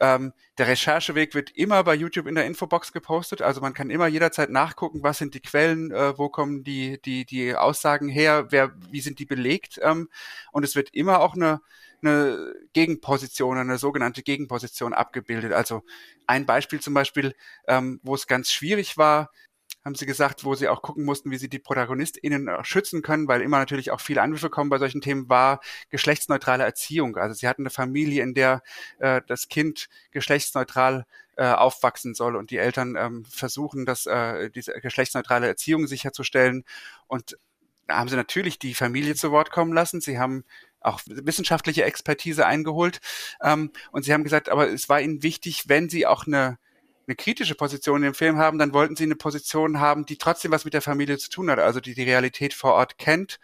Ähm, der Rechercheweg wird immer bei YouTube in der Infobox gepostet, also man kann immer jederzeit nachgucken, was sind die Quellen, äh, wo kommen die, die, die Aussagen her, wer, wie sind die belegt. Ähm, und es wird immer auch eine, eine Gegenposition, eine sogenannte Gegenposition abgebildet. Also ein Beispiel zum Beispiel, ähm, wo es ganz schwierig war, haben sie gesagt, wo sie auch gucken mussten, wie sie die ProtagonistInnen schützen können, weil immer natürlich auch viele Anrufe kommen bei solchen Themen, war geschlechtsneutrale Erziehung. Also sie hatten eine Familie, in der äh, das Kind geschlechtsneutral äh, aufwachsen soll und die Eltern ähm, versuchen, dass äh, diese geschlechtsneutrale Erziehung sicherzustellen. Und da haben sie natürlich die Familie zu Wort kommen lassen. Sie haben auch wissenschaftliche Expertise eingeholt. Ähm, und sie haben gesagt, aber es war ihnen wichtig, wenn sie auch eine eine kritische Position im Film haben, dann wollten sie eine Position haben, die trotzdem was mit der Familie zu tun hat, also die die Realität vor Ort kennt,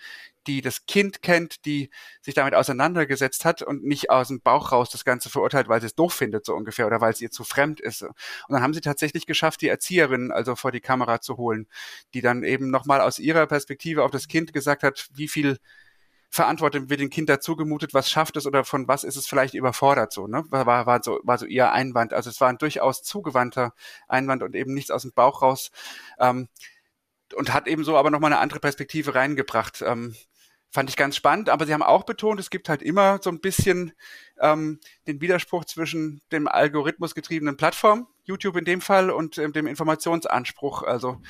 die das Kind kennt, die sich damit auseinandergesetzt hat und nicht aus dem Bauch raus das Ganze verurteilt, weil sie es doof findet, so ungefähr, oder weil es ihr zu fremd ist. Und dann haben sie tatsächlich geschafft, die Erzieherin also vor die Kamera zu holen, die dann eben nochmal aus ihrer Perspektive auf das Kind gesagt hat, wie viel Verantwortung wird dem Kind dazugemutet, was schafft es oder von was ist es vielleicht überfordert so, ne? War, war, so, war so ihr Einwand. Also es war ein durchaus zugewandter Einwand und eben nichts aus dem Bauch raus. Ähm, und hat eben so aber nochmal eine andere Perspektive reingebracht. Ähm, fand ich ganz spannend, aber sie haben auch betont, es gibt halt immer so ein bisschen ähm, den Widerspruch zwischen dem algorithmusgetriebenen Plattform, YouTube in dem Fall, und äh, dem Informationsanspruch. Also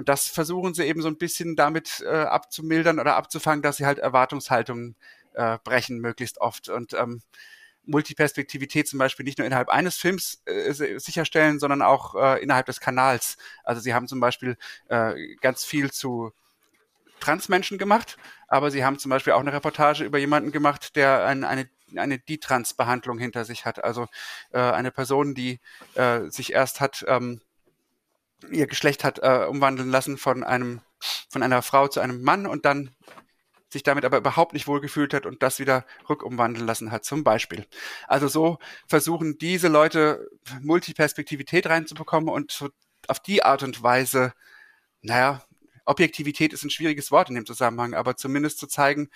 und das versuchen sie eben so ein bisschen damit äh, abzumildern oder abzufangen, dass sie halt Erwartungshaltungen äh, brechen, möglichst oft. Und ähm, Multiperspektivität zum Beispiel nicht nur innerhalb eines Films äh, sicherstellen, sondern auch äh, innerhalb des Kanals. Also sie haben zum Beispiel äh, ganz viel zu Transmenschen gemacht, aber sie haben zum Beispiel auch eine Reportage über jemanden gemacht, der ein, eine eine Detrans-Behandlung hinter sich hat. Also äh, eine Person, die äh, sich erst hat ähm, ihr Geschlecht hat äh, umwandeln lassen von einem von einer Frau zu einem Mann und dann sich damit aber überhaupt nicht wohlgefühlt hat und das wieder rückumwandeln lassen hat, zum Beispiel. Also so versuchen diese Leute Multiperspektivität reinzubekommen und so auf die Art und Weise, naja, Objektivität ist ein schwieriges Wort in dem Zusammenhang, aber zumindest zu zeigen,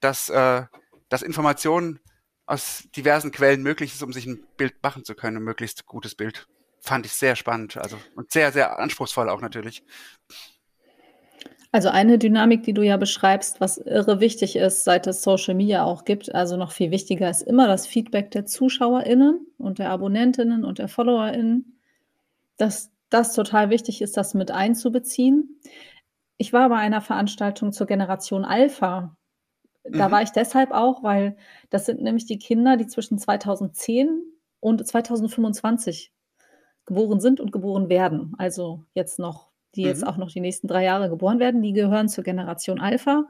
dass, äh, dass Informationen aus diversen Quellen möglich ist, um sich ein Bild machen zu können, ein möglichst gutes Bild fand ich sehr spannend. Also und sehr, sehr anspruchsvoll auch natürlich. Also eine Dynamik, die du ja beschreibst, was irre wichtig ist, seit es Social Media auch gibt, also noch viel wichtiger ist immer das Feedback der ZuschauerInnen und der AbonnentInnen und der FollowerInnen, dass das total wichtig ist, das mit einzubeziehen. Ich war bei einer Veranstaltung zur Generation Alpha. Da Mhm. war ich deshalb auch, weil das sind nämlich die Kinder, die zwischen 2010 und 2025 geboren sind und geboren werden. Also jetzt noch die jetzt Mhm. auch noch die nächsten 3 Jahre geboren werden, die gehören zur Generation Alpha.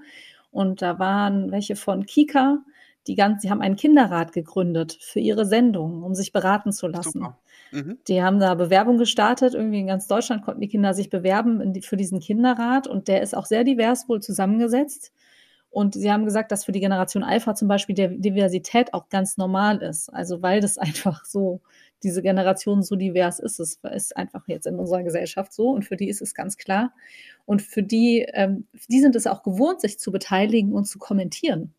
Und da waren welche von Kika, die ganz die haben einen Kinderrat gegründet für ihre Sendung, um sich beraten zu lassen. Mhm. Die haben da Bewerbung gestartet. Irgendwie in ganz Deutschland konnten die Kinder sich bewerben die für diesen Kinderrat und der ist auch sehr divers wohl zusammengesetzt. Und sie haben gesagt, dass für die Generation Alpha zum Beispiel der Diversität auch ganz normal ist. Also, weil das einfach so diese Generation so divers ist. Es ist einfach jetzt in unserer Gesellschaft so und für die ist es ganz klar. Und für die ähm, die sind es auch gewohnt, sich zu beteiligen und zu kommentieren,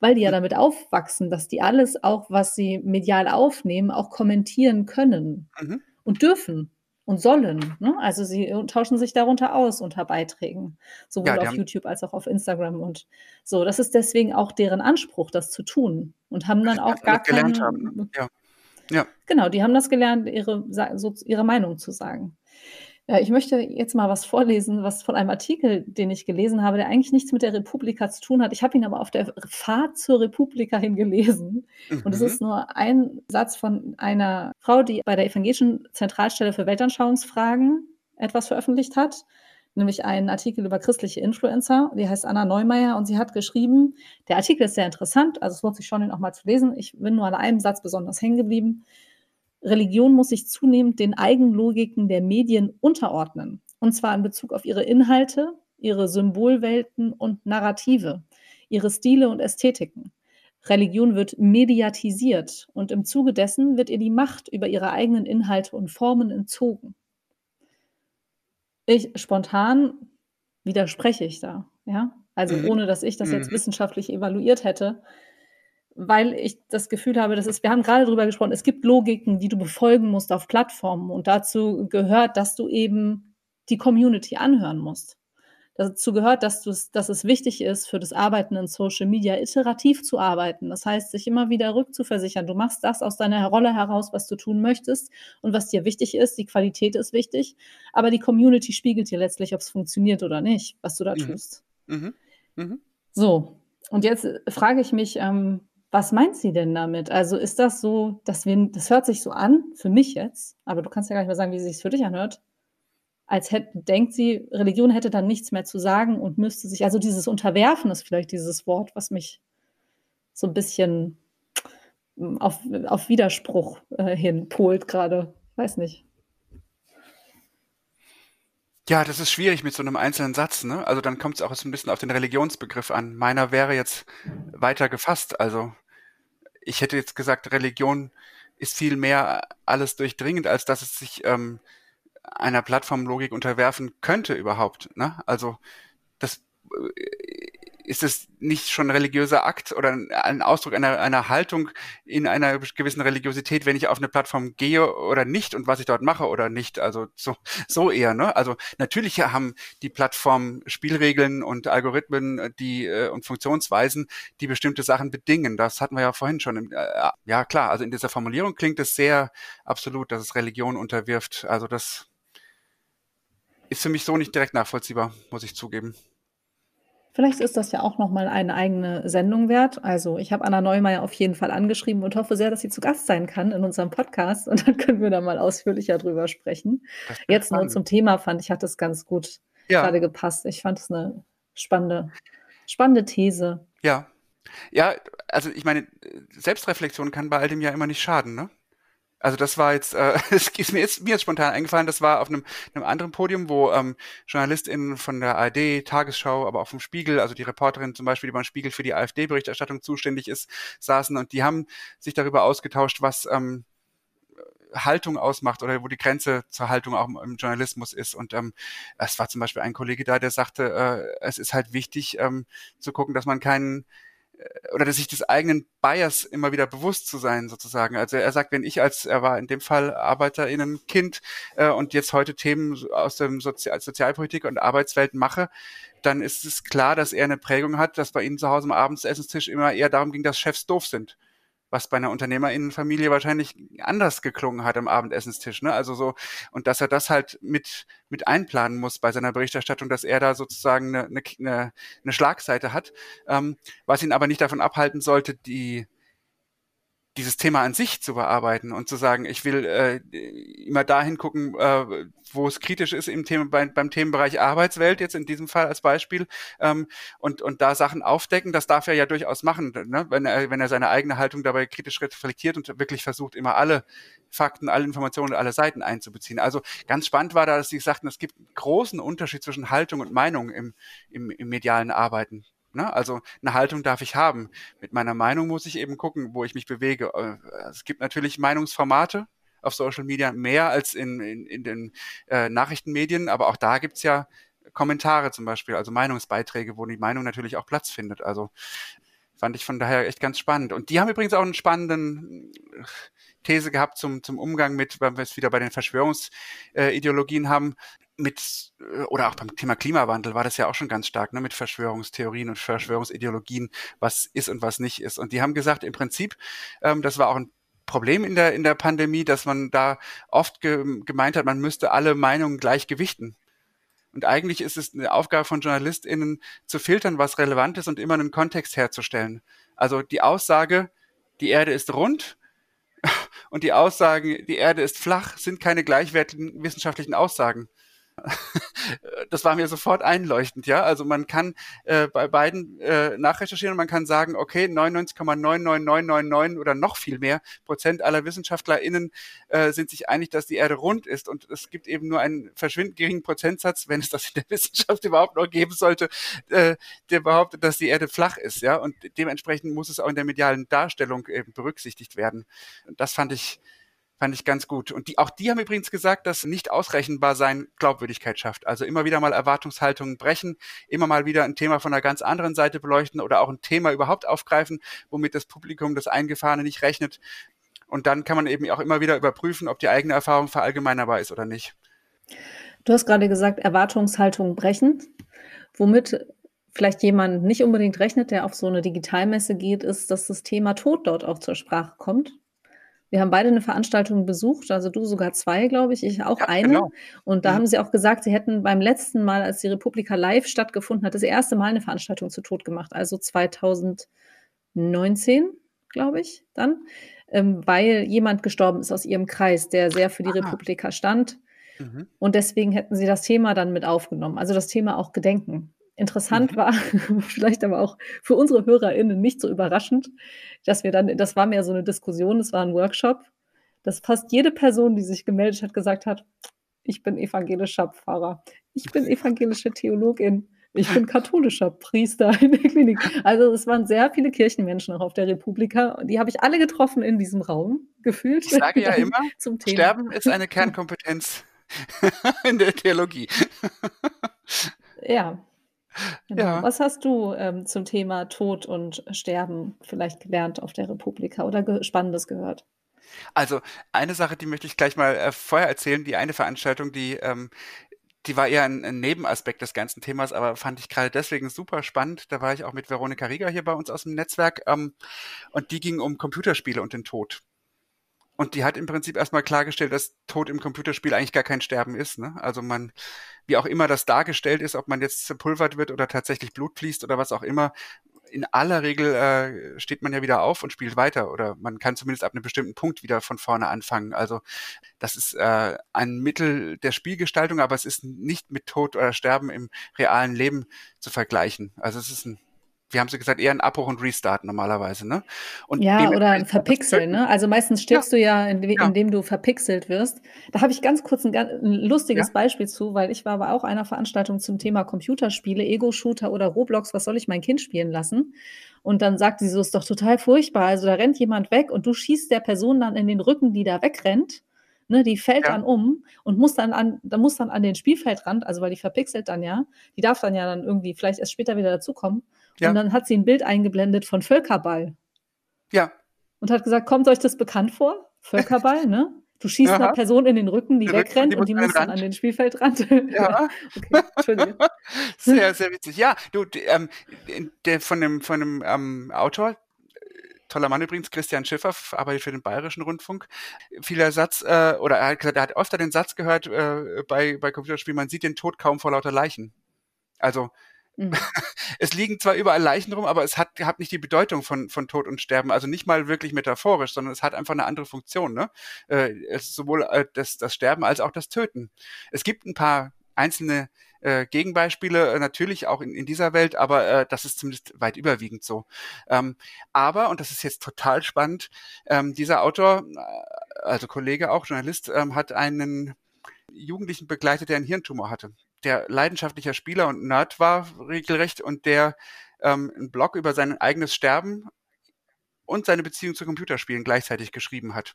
weil die ja damit aufwachsen, dass die alles auch, was sie medial aufnehmen, auch kommentieren können Mhm. und dürfen und sollen, ne? Also, sie, äh, tauschen sich darunter aus unter Beiträgen, sowohl Ja, auf YouTube als auch auf Instagram und so. Das ist deswegen auch deren Anspruch, das zu tun und haben dann auch gar gelernt haben, ne? keinen Ja. Ja. Genau, die haben das gelernt, ihre so ihre Meinung zu sagen. Äh, ich möchte jetzt mal was vorlesen, was von einem Artikel, den ich gelesen habe, der eigentlich nichts mit der Republika zu tun hat. Ich habe ihn aber auf der Fahrt zur Republika hin gelesen. Und es Mhm. ist nur ein Satz von einer Frau, die bei der Evangelischen Zentralstelle für Weltanschauungsfragen etwas veröffentlicht hat, nämlich einen Artikel über christliche Influencer. Die heißt Anna Neumeier und sie hat geschrieben der Artikel ist sehr interessant, also es lohnt sich schon, ihn auch mal zu lesen. Ich bin nur an einem Satz besonders hängen geblieben. Religion muss sich zunehmend den Eigenlogiken der Medien unterordnen, und zwar in Bezug auf ihre Inhalte, ihre Symbolwelten und Narrative, ihre Stile und Ästhetiken. Religion wird mediatisiert und im Zuge dessen wird ihr die Macht über ihre eigenen Inhalte und Formen entzogen. Ich spontan widerspreche ich da, ja? Also, Mhm. ohne dass ich das jetzt Mhm. wissenschaftlich evaluiert hätte, weil ich das Gefühl habe, das ist wir haben grade drüber gesprochen, es gibt Logiken, die du befolgen musst auf Plattformen und dazu gehört, dass du eben die Community anhören musst. Dazu gehört, dass du's dass es wichtig ist, für das Arbeiten in Social Media iterativ zu arbeiten. Das heißt, sich immer wieder rückzuversichern. Du machst das aus deiner Rolle heraus, was du tun möchtest und was dir wichtig ist. Die Qualität ist wichtig, aber die Community spiegelt dir letztlich, ob's funktioniert oder nicht, was du da Mhm. tust. Mhm. Mhm. So, und jetzt, frage ich mich, ähm, was meint sie denn damit? Also, ist das so, dass wir das hört sich so an, für mich jetzt, aber du kannst ja gar nicht mehr sagen, wie sich's für dich anhört, als hätt denkt sie, Religion hätte dann nichts mehr zu sagen und müsste sich also, dieses Unterwerfen ist vielleicht dieses Wort, was mich so 'n bisschen, hm, auf auf Widerspruch, äh, hin polt grade. Weiß nicht. Ja, das ist schwierig mit so 'nem einzelnen Satz, ne? Also, dann kommt's auch so 'n bisschen auf den Religionsbegriff an. Meiner wäre jetzt weiter gefasst. Also, ich hätte jetzt gesagt, Religion ist viel mehr alles durchdringend, als dass es sich, ähm, einer Plattformlogik unterwerfen könnte überhaupt, ne? Also, das äh, ist es nicht schon 'n religiöser Akt oder ein Ausdruck einer einer Haltung in einer gewissen Religiosität, wenn ich auf 'ne Plattform gehe oder nicht und was ich dort mache oder nicht? Also, so so eher, ne? Also, natürlich haben die Plattformen Spielregeln und Algorithmen, die äh, und Funktionsweisen, die bestimmte Sachen bedingen. Das hatten wir ja vorhin schon im äh, ja klar, also, in dieser Formulierung klingt es sehr absolut, dass es Religion unterwirft. Also, das ist für mich so nicht direkt nachvollziehbar, muss ich zugeben. Vielleicht ist das ja auch noch mal eine eigene Sendung wert. Also, ich habe Anna Neumeier auf jeden Fall angeschrieben und hoffe sehr, dass sie zu Gast sein kann in unserem Podcast und dann können wir da mal ausführlicher drüber sprechen. Jetzt nur zum Thema fand ich, hat das ganz gut Ja. grade gepasst. Ich fand es 'ne spannende spannende These. Ja. Ja, also, ich meine, Selbstreflexion kann bei all dem ja immer nicht schaden, ne? Also, das war jetzt, äh es ist mir jetzt mir jetzt spontan eingefallen, das war auf 'nem 'nem anderen Podium, wo, ähm, JournalistInnen von der ARD, Tagesschau, aber auch vom Spiegel, also, die Reporterin zum Beispiel, die beim Spiegel für die AfD-Berichterstattung zuständig ist, saßen und die haben sich darüber ausgetauscht, was, ähm, äh, Haltung ausmacht oder wo die Grenze zur Haltung auch im Journalismus ist. Und, ähm, es war zum Beispiel ein Kollege da, der sagte, äh, es ist halt wichtig, ähm, zu gucken, dass man keinen oder dass sich des eigenen Bias immer wieder bewusst zu sein sozusagen. Also, er sagt, wenn ich als er war in dem Fall ArbeiterInnen-Kind, äh, und jetzt heute Themen aus dem Sozial Sozialpolitik und Arbeitswelt mache, dann ist es klar, dass er 'ne Prägung hat, dass bei ihnen zu Hause am Abendsessenstisch immer eher darum ging, dass Chefs doof sind. Was bei einer Unternehmerinnenfamilie wahrscheinlich anders geklungen hat am Abendessenstisch. Ne? Also so, und dass er das halt mit, mit einplanen muss bei seiner Berichterstattung, dass er da sozusagen eine, eine, eine Schlagseite hat, ähm, was ihn aber nicht davon abhalten sollte, die dieses Thema an sich zu bearbeiten und zu sagen, ich will äh, immer dahin gucken, äh, wo es kritisch ist im Thema, beim, beim Themenbereich Arbeitswelt, jetzt in diesem Fall als Beispiel, ähm, und, und da Sachen aufdecken, das darf er ja durchaus machen, ne? wenn, er, wenn er seine eigene Haltung dabei kritisch reflektiert und wirklich versucht, immer alle Fakten, alle Informationen, alle Seiten einzubeziehen. Also ganz spannend war da, dass sie sagten, es gibt einen großen Unterschied zwischen Haltung und Meinung im, im, im medialen Arbeiten. Ne? Also eine Haltung darf ich haben. Mit meiner Meinung muss ich eben gucken, wo ich mich bewege. Äh, es gibt natürlich Meinungsformate auf Social Media mehr als in, in, in den äh, Nachrichtenmedien, aber auch da gibt's ja Kommentare zum Beispiel, also Meinungsbeiträge, wo die Meinung natürlich auch Platz findet. Also fand ich von daher echt ganz spannend. Und die haben übrigens auch einen spannenden äh, These gehabt zum, zum Umgang mit, wenn wir es wieder bei den Verschwörungsideologien haben, mit, äh, oder auch beim Thema Klimawandel war das ja auch schon ganz stark, ne, mit Verschwörungstheorien und Verschwörungsideologien, was ist und was nicht ist. Und die haben gesagt, im Prinzip, ähm, das war auch ein Problem in der, in der Pandemie, dass man da oft ge gemeint hat, man müsste alle Meinungen gleich gewichten. Und eigentlich ist es eine Aufgabe von JournalistInnen zu filtern, was relevant ist und immer einen Kontext herzustellen. Also die Aussage, die Erde ist rund und die Aussagen, die Erde ist flach, sind keine gleichwertigen wissenschaftlichen Aussagen. das war mir sofort einleuchtend, ja. Also man kann äh, bei beiden äh, nachrecherchieren und man kann sagen, okay, 99,99999 oder noch viel mehr Prozent aller WissenschaftlerInnen äh, sind sich einig, dass die Erde rund ist und es gibt eben nur einen verschwindend geringen Prozentsatz, wenn es das in der Wissenschaft überhaupt noch geben sollte, äh, der behauptet, dass die Erde flach ist, ja. Und dementsprechend muss es auch in der medialen Darstellung eben berücksichtigt werden. Das fand ich Fand ich ganz gut. Und die, auch die haben übrigens gesagt, dass nicht ausrechenbar sein Glaubwürdigkeit schafft. Also immer wieder mal Erwartungshaltungen brechen, immer mal wieder ein Thema von einer ganz anderen Seite beleuchten oder auch ein Thema überhaupt aufgreifen, womit das Publikum das Eingefahrene nicht rechnet. Und dann kann man eben auch immer wieder überprüfen, ob die eigene Erfahrung verallgemeinerbar ist oder nicht. Du hast gerade gesagt, Erwartungshaltungen brechen. Womit vielleicht jemand nicht unbedingt rechnet, der auf so eine Digitalmesse geht, ist, dass das Thema Tod dort auch zur Sprache kommt. Wir haben beide eine Veranstaltung besucht, also du sogar zwei, glaube ich, ich auch Ja, eine. genau. Und da Mhm. haben sie auch gesagt, sie hätten beim letzten Mal, als die Republika live stattgefunden hat, das erste Mal eine Veranstaltung zu Tod gemacht, also 2019, glaube ich, dann, ähm, weil jemand gestorben ist aus ihrem Kreis, der sehr für die Ah. Republika stand. Mhm. Und deswegen hätten sie das Thema dann mit aufgenommen, also das Thema auch Gedenken. Interessant Mhm. war, vielleicht aber auch für unsere HörerInnen nicht so überraschend, dass wir dann das war mehr so 'ne Diskussion, es war 'n Workshop, dass fast jede Person, die sich gemeldet hat, gesagt hat: „Ich bin evangelischer Pfarrer. Ich bin evangelische Theologin. Ich bin katholischer Priester in der Klinik.“ Also, es waren sehr viele Kirchenmenschen auch auf der Republika und die habe ich alle getroffen in diesem Raum gefühlt Ich sage ja immer, zum Thema. Sterben ist eine Kernkompetenz in der Theologie. Ja. Genau. Ja. Was hast du, ähm, zum Thema Tod und Sterben vielleicht gelernt auf der Republika oder ge Spannendes gehört? Also, eine Sache, die möchte ich gleich mal, äh, vorher erzählen. Die eine Veranstaltung, die, ähm die war eher 'n 'n Nebenaspekt des ganzen Themas, aber fand ich grade deswegen super spannend. Da war ich auch mit Veronika Rieger hier bei uns aus'm Netzwerk, ähm, und die ging um Computerspiele und den Tod. Und die hat im Prinzip erst mal klargestellt, dass Tod im Computerspiel eigentlich gar kein Sterben ist, ne? Also, man wie auch immer das dargestellt ist, ob man jetzt zerpulvert wird oder tatsächlich Blut fließt oder was auch immer, in aller Regel, äh, steht man ja wieder auf und spielt weiter oder man kann zumindest ab 'nem bestimmten Punkt wieder von vorne anfangen. Also, das ist, äh, ein Mittel der Spielgestaltung, aber es ist nicht mit Tod oder Sterben im realen Leben zu vergleichen. Also, es ist 'n wie haben sie gesagt, eher 'n Abbruch und Restart normalerweise, ne? Und Ja, oder 'n dementsprechend das Verpixeln, ne? Also, meistens Ja. stirbst du ja, indem Ja. indem du verpixelt wirst. Da habe ich ganz kurz 'n gan 'n lustiges Ja. Beispiel zu, weil ich war bei auch einer Veranstaltung zum Thema Computerspiele, Ego-Shooter oder Roblox, was soll ich mein Kind spielen lassen? Und dann sagte sie so: „Ist doch total furchtbar. Also, da rennt jemand weg und du schießt der Person dann in den Rücken, die da wegrennt, ne? Die fällt Ja. dann um und muss dann an da muss dann an den Spielfeldrand, also, weil die verpixelt dann ja. Die darf dann ja dann irgendwie vielleicht erst später wieder dazukommen. Ja. Und dann hat sie 'n Bild eingeblendet von Völkerball. Ja. Und hat gesagt: „Kommt euch das bekannt vor? Völkerball, ne? Du schießt Aha. Person in den Rücken, die Die wegrennt die und die muss dann an den Spielfeldrand.“ Ja. Okay, Entschuldige. Sehr, sehr witzig. Ja, du, ähm, der von dem von dem, ähm, Autor, äh, toller Mann übrigens, Christian Schiffer, arbeitet für den Bayerischen Rundfunk. Vieler Satz, äh, oder er hat gesagt, er hat öfter den Satz gehört äh, bei, bei Computerspielen, man sieht den Tod kaum vor lauter Leichen. Also Mhm. es liegen zwar überall Leichen rum, aber es hat, hat nicht die Bedeutung von, von Tod und Sterben. Also nicht mal wirklich metaphorisch, sondern es hat einfach eine andere Funktion. Ne? Äh, es ist sowohl äh, das, das Sterben als auch das Töten. Es gibt ein paar einzelne äh, Gegenbeispiele äh, natürlich auch in, in dieser Welt, aber äh, das ist zumindest weit überwiegend so. Ähm, aber, und das ist jetzt total spannend, ähm, dieser Autor, also Kollege auch, Journalist, ähm, hat einen Jugendlichen begleitet, der einen Hirntumor hatte der leidenschaftlicher Spieler und Nerd war, regelrecht, und der ähm, einen Blog über sein eigenes Sterben und seine Beziehung zu Computerspielen gleichzeitig geschrieben hat.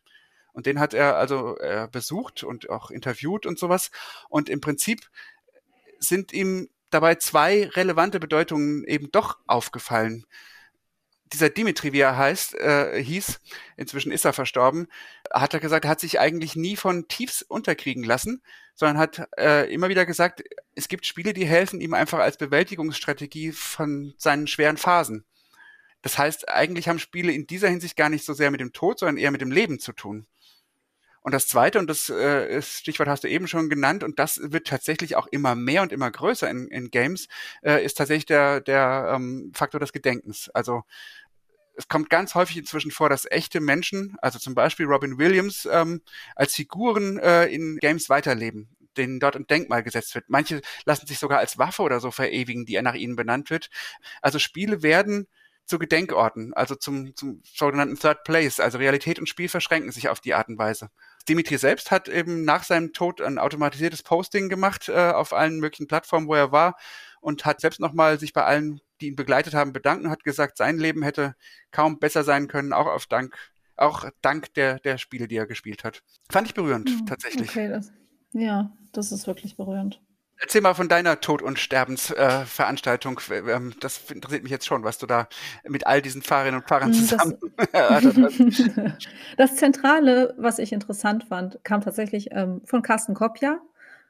Und den hat er also äh, besucht und auch interviewt und sowas. Und im Prinzip sind ihm dabei zwei relevante Bedeutungen eben doch aufgefallen dieser Dimitri, wie er heißt, äh, hieß, inzwischen ist er verstorben, hat er gesagt, hat sich eigentlich nie von Tiefs unterkriegen lassen, sondern hat äh, immer wieder gesagt, es gibt Spiele, die helfen ihm einfach als Bewältigungsstrategie von seinen schweren Phasen. Das heißt, eigentlich haben Spiele in dieser Hinsicht gar nicht so sehr mit dem Tod, sondern eher mit dem Leben zu tun. Und das Zweite, und das äh, Stichwort hast du eben schon genannt, und das wird tatsächlich auch immer mehr und immer größer in, in Games, äh, ist tatsächlich der, der ähm, Faktor des Gedenkens. Also es kommt ganz häufig inzwischen vor, dass echte Menschen, also zum Beispiel Robin Williams, ähm, als Figuren äh, in Games weiterleben denen dort ein Denkmal gesetzt wird. Manche lassen sich sogar als Waffe oder so verewigen, die nach ihnen benannt wird. Also Spiele werden zu Gedenkorten, also zum, zum sogenannten Third Place. Also Realität und Spiel verschränken sich auf die Art und Weise. Dimitri selbst hat eben nach seinem Tod ein automatisiertes Posting gemacht äh, auf allen möglichen Plattformen, wo er war und hat selbst nochmal sich bei allen, die ihn begleitet haben, bedankt und hat gesagt, sein Leben hätte kaum besser sein können, auch auf Dank, auch dank der, der Spiele, die er gespielt hat. Fand ich berührend, mhm, tatsächlich. Okay, das, ja, das ist wirklich berührend. Erzähl mal von deiner Tod- und Sterbensveranstaltung. Äh, ähm, das interessiert mich jetzt schon, was du da mit all diesen Fahrerinnen und Fahrern hm, zusammen. Das, das Zentrale, was ich interessant fand, kam tatsächlich ähm, von Carsten Kopja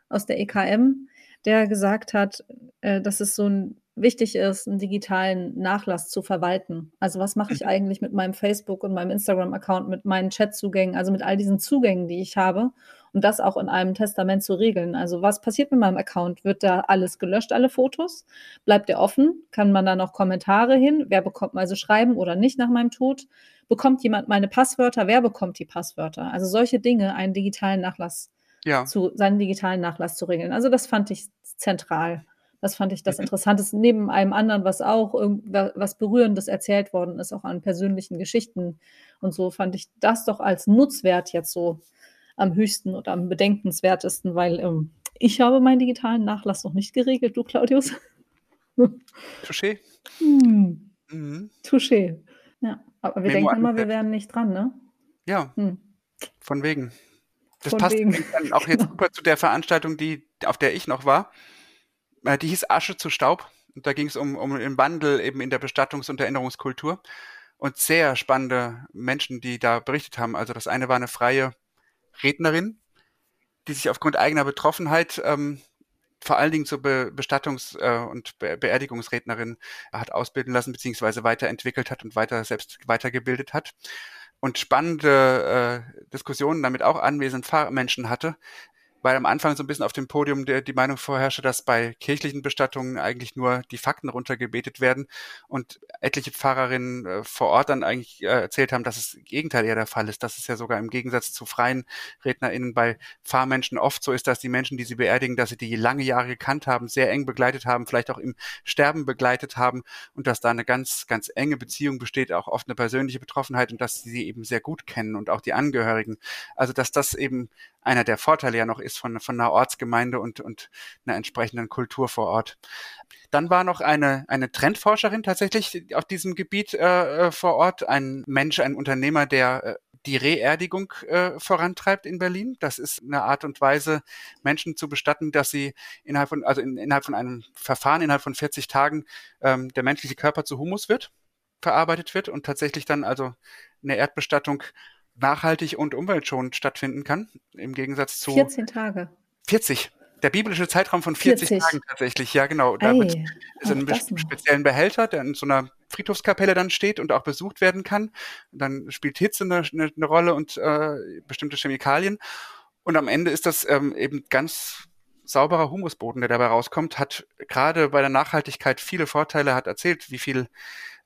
aus der EKM, der gesagt hat, äh, dass es so ein wichtig ist, einen digitalen Nachlass zu verwalten. Also was mache ich mhm. eigentlich mit meinem Facebook und meinem Instagram-Account, mit meinen Chatzugängen, also mit all diesen Zugängen, die ich habe und das auch in einem Testament zu regeln. Also was passiert mit meinem Account? Wird da alles gelöscht, alle Fotos? Bleibt der offen? Kann man da noch Kommentare hin? Wer bekommt also schreiben oder nicht nach meinem Tod? Bekommt jemand meine Passwörter? Wer bekommt die Passwörter? Also solche Dinge, einen digitalen Nachlass ja. zu, seinen digitalen Nachlass zu regeln. Also das fand ich zentral. Das fand ich das mhm. Interessanteste, neben allem anderen, was auch was Berührendes erzählt worden ist, auch an persönlichen Geschichten. Und so fand ich das doch als Nutzwert jetzt so am höchsten oder am bedenkenswertesten, weil ähm, ich habe meinen digitalen Nachlass noch nicht geregelt, du Claudius. Touché. Hm. Mhm. Touché. Ja, aber wir Memo denken immer, wir wären nicht dran, ne? Ja. Hm. Von wegen. Das Von passt wegen. dann auch jetzt super zu der Veranstaltung, die, auf der ich noch war. Äh, die hieß Asche zu Staub. Und da ging es um, um den Wandel eben in der Bestattungs- und Erinnerungskultur. Und sehr spannende Menschen, die da berichtet haben. Also das eine war eine freie Rednerin, die sich aufgrund eigener Betroffenheit ähm, vor allen Dingen zur Be Bestattungs- äh, und Be Beerdigungsrednerin hat ausbilden lassen, beziehungsweise weiterentwickelt hat und weiter selbst weitergebildet hat. Und spannende äh, Diskussionen damit auch anwesend Menschen hatte, weil am Anfang so ein bisschen auf dem Podium der, die Meinung vorherrschte, dass bei kirchlichen Bestattungen eigentlich nur die Fakten runtergebetet werden und etliche Pfarrerinnen äh, vor Ort dann eigentlich äh, erzählt haben, dass es im Gegenteil eher der Fall ist, dass es ja sogar im Gegensatz zu freien RednerInnen bei Pfarrmenschen oft so ist, dass die Menschen, die sie beerdigen, dass sie die lange Jahre gekannt haben, sehr eng begleitet haben, vielleicht auch im Sterben begleitet haben und dass da eine ganz, ganz enge Beziehung besteht, auch oft eine persönliche Betroffenheit und dass sie sie eben sehr gut kennen und auch die Angehörigen. Also dass das eben einer der Vorteile ja noch ist von, von einer Ortsgemeinde und, und einer entsprechenden Kultur vor Ort. Dann war noch eine, eine Trendforscherin tatsächlich auf diesem Gebiet äh, äh vor Ort, ein Mensch, ein Unternehmer, der äh, die Reerdigung äh, vorantreibt in Berlin. Das ist eine Art und Weise, Menschen zu bestatten, dass sie innerhalb von, also in, innerhalb von einem Verfahren, innerhalb von 40 Tagen ähm, der menschliche Körper zu Humus wird, verarbeitet wird und tatsächlich dann also eine Erdbestattung nachhaltig und umweltschonend stattfinden kann, im Gegensatz zu 14 Tage. 40. der biblische Zeitraum von 40, 40. Tagen tatsächlich, ja genau. Da Ei, ist ein speziellen Behälter, der in so einer Friedhofskapelle dann steht und auch besucht werden kann. Dann spielt Hitze eine, eine, eine Rolle und äh, bestimmte Chemikalien. Und am Ende ist das ähm, eben ganz sauberer Humusboden, der dabei rauskommt, hat gerade bei der Nachhaltigkeit viele Vorteile, hat erzählt, wie viel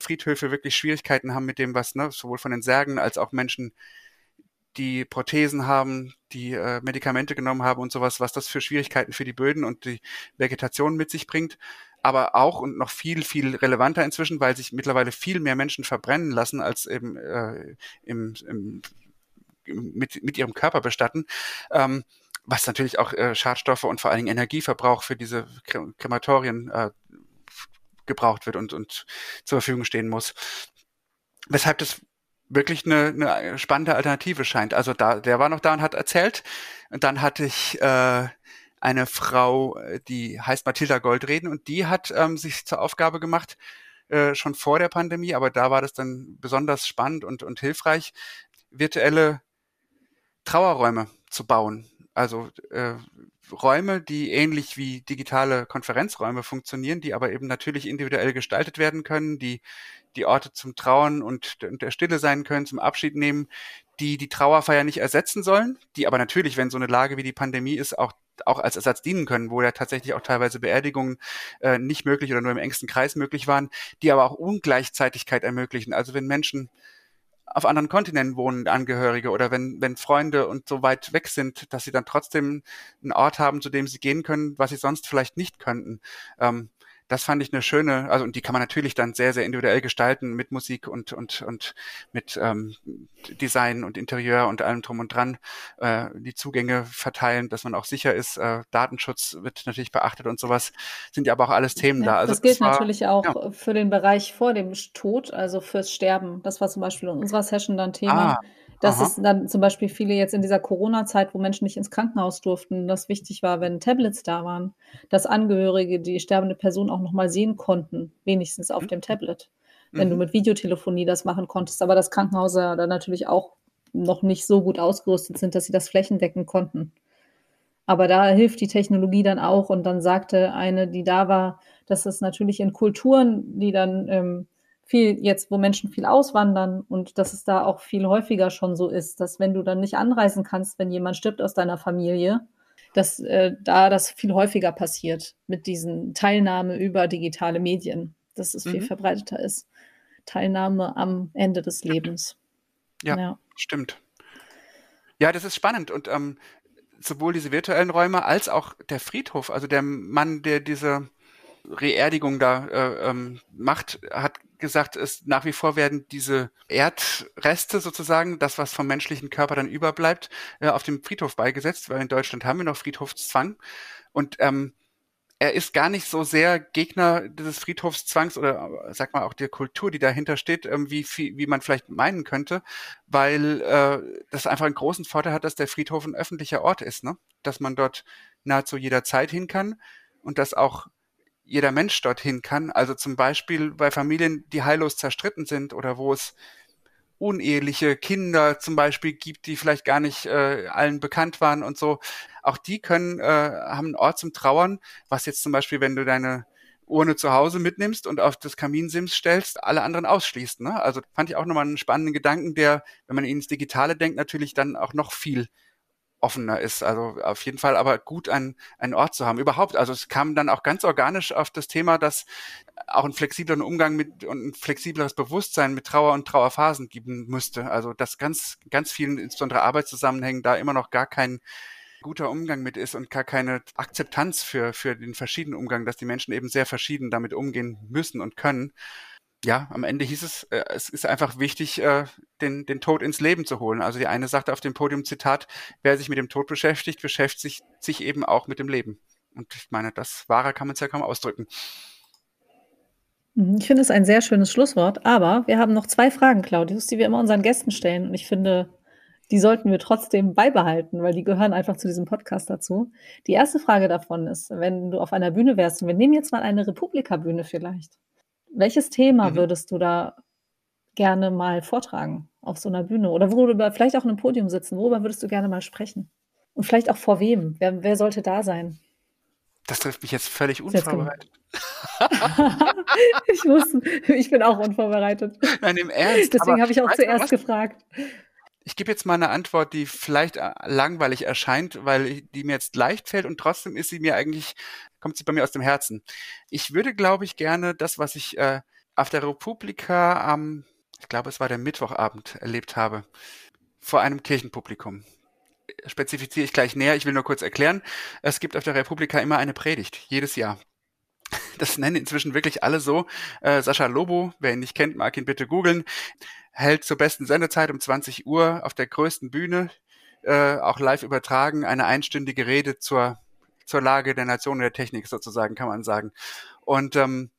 Friedhöfe wirklich Schwierigkeiten haben mit dem, was, ne, sowohl von den Särgen als auch Menschen, die Prothesen haben, die äh, Medikamente genommen haben und sowas, was das für Schwierigkeiten für die Böden und die Vegetation mit sich bringt. Aber auch und noch viel, viel relevanter inzwischen, weil sich mittlerweile viel mehr Menschen verbrennen lassen, als eben äh, im, im, mit, mit ihrem Körper bestatten. Ähm, was natürlich auch äh, Schadstoffe und vor allen Dingen Energieverbrauch für diese Krematorien äh, gebraucht wird und, und zur Verfügung stehen muss. Weshalb das wirklich eine, eine spannende Alternative scheint. Also da, der war noch da und hat erzählt. Und dann hatte ich äh, eine Frau, die heißt Mathilda Goldreden und die hat ähm, sich zur Aufgabe gemacht, äh, schon vor der Pandemie, aber da war das dann besonders spannend und, und hilfreich, virtuelle Trauerräume zu bauen. Also äh, Räume, die ähnlich wie digitale Konferenzräume funktionieren, die aber eben natürlich individuell gestaltet werden können, die die Orte zum Trauern und, und der Stille sein können, zum Abschied nehmen, die die Trauerfeier nicht ersetzen sollen, die aber natürlich, wenn so eine Lage wie die Pandemie ist, auch auch als Ersatz dienen können, wo ja tatsächlich auch teilweise Beerdigungen äh, nicht möglich oder nur im engsten Kreis möglich waren, die aber auch Ungleichzeitigkeit ermöglichen. Also wenn Menschen auf anderen Kontinenten wohnen Angehörige oder wenn, wenn Freunde und so weit weg sind, dass sie dann trotzdem einen Ort haben, zu dem sie gehen können, was sie sonst vielleicht nicht könnten. Ähm, das fand ich eine schöne, also und die kann man natürlich dann sehr, sehr individuell gestalten mit Musik und und und mit ähm, Design und Interieur und allem drum und dran, äh, die Zugänge verteilen, dass man auch sicher ist. Äh, Datenschutz wird natürlich beachtet und sowas sind ja aber auch alles Themen ja, da. Also das gilt war, natürlich auch ja. für den Bereich vor dem Tod, also fürs Sterben. Das war zum Beispiel in unserer Session dann Thema. Ah dass Aha. es dann zum Beispiel viele jetzt in dieser Corona-Zeit, wo Menschen nicht ins Krankenhaus durften, das wichtig war, wenn Tablets da waren, dass Angehörige die sterbende Person auch nochmal sehen konnten, wenigstens auf mhm. dem Tablet. Wenn mhm. du mit Videotelefonie das machen konntest, aber das Krankenhaus da natürlich auch noch nicht so gut ausgerüstet sind, dass sie das flächendeckend konnten. Aber da hilft die Technologie dann auch. Und dann sagte eine, die da war, dass es natürlich in Kulturen, die dann ähm, viel jetzt, wo Menschen viel auswandern und dass es da auch viel häufiger schon so ist, dass wenn du dann nicht anreisen kannst, wenn jemand stirbt aus deiner Familie, dass äh, da das viel häufiger passiert mit diesen Teilnahme über digitale Medien, dass es mhm. viel verbreiteter ist. Teilnahme am Ende des Lebens. Ja, ja. stimmt. Ja, das ist spannend und ähm, sowohl diese virtuellen Räume als auch der Friedhof, also der Mann, der diese Reerdigung da äh, ähm, macht, hat gesagt, ist nach wie vor werden diese Erdreste sozusagen, das, was vom menschlichen Körper dann überbleibt, äh, auf dem Friedhof beigesetzt, weil in Deutschland haben wir noch Friedhofszwang. Und ähm, er ist gar nicht so sehr Gegner dieses Friedhofszwangs oder sag mal auch der Kultur, die dahinter steht, ähm, wie, wie man vielleicht meinen könnte, weil äh, das einfach einen großen Vorteil hat, dass der Friedhof ein öffentlicher Ort ist, ne? dass man dort nahezu jederzeit hin kann und dass auch jeder Mensch dorthin kann. Also zum Beispiel bei Familien, die heillos zerstritten sind oder wo es uneheliche Kinder zum Beispiel gibt, die vielleicht gar nicht äh, allen bekannt waren und so. Auch die können, äh, haben einen Ort zum Trauern, was jetzt zum Beispiel, wenn du deine Urne zu Hause mitnimmst und auf das Kaminsims stellst, alle anderen ausschließt. Ne? Also fand ich auch nochmal einen spannenden Gedanken, der, wenn man ins Digitale denkt, natürlich dann auch noch viel offener ist. Also auf jeden Fall aber gut, einen, einen Ort zu haben. Überhaupt, also es kam dann auch ganz organisch auf das Thema, dass auch einen flexibleren Umgang mit und ein flexibleres Bewusstsein mit Trauer und Trauerphasen geben müsste. Also dass ganz, ganz vielen, insbesondere Arbeitszusammenhängen, da immer noch gar kein guter Umgang mit ist und gar keine Akzeptanz für, für den verschiedenen Umgang, dass die Menschen eben sehr verschieden damit umgehen müssen und können ja, am Ende hieß es, äh, es ist einfach wichtig, äh, den, den Tod ins Leben zu holen. Also die eine sagte auf dem Podium, Zitat, wer sich mit dem Tod beschäftigt, beschäftigt sich, eben auch mit dem Leben. Und ich meine, das Wahre kann man es ja kaum ausdrücken. Mhm, ich finde es ein sehr schönes Schlusswort, aber wir haben noch zwei Fragen, Claudius, die wir immer unseren Gästen stellen. Und ich finde, die sollten wir trotzdem beibehalten, weil die gehören einfach zu diesem Podcast dazu. Die erste Frage davon ist, wenn du auf einer Bühne wärst, und wir nehmen jetzt mal eine Republika-Bühne vielleicht. Welches Thema mhm. würdest du da gerne mal vortragen auf so einer Bühne oder worüber vielleicht auch in einem Podium sitzen? Worüber würdest du gerne mal sprechen? Und vielleicht auch vor wem? Wer, wer sollte da sein? Das trifft mich jetzt völlig unvorbereitet. ich wusste, ich bin auch unvorbereitet. Nein, im Ernst. Deswegen habe ich auch zuerst gefragt. Ich gebe jetzt mal eine Antwort, die vielleicht äh, langweilig erscheint, weil die mir jetzt leicht fällt und trotzdem ist sie mir eigentlich, kommt sie bei mir aus dem Herzen. Ich würde, glaube ich, gerne das, was ich äh, auf der Republika am, ich glaube, es war der Mittwochabend erlebt habe, vor einem Kirchenpublikum spezifiziere ich gleich näher. Ich will nur kurz erklären. Es gibt auf der Republika immer eine Predigt, jedes Jahr. Das nennen inzwischen wirklich alle so. Äh, Sascha Lobo, wer ihn nicht kennt, mag ihn bitte googeln, hält zur besten Sendezeit um 20 Uhr auf der größten Bühne, äh, auch live übertragen, eine einstündige Rede zur, zur Lage der Nation und der Technik sozusagen, kann man sagen. Und, ähm,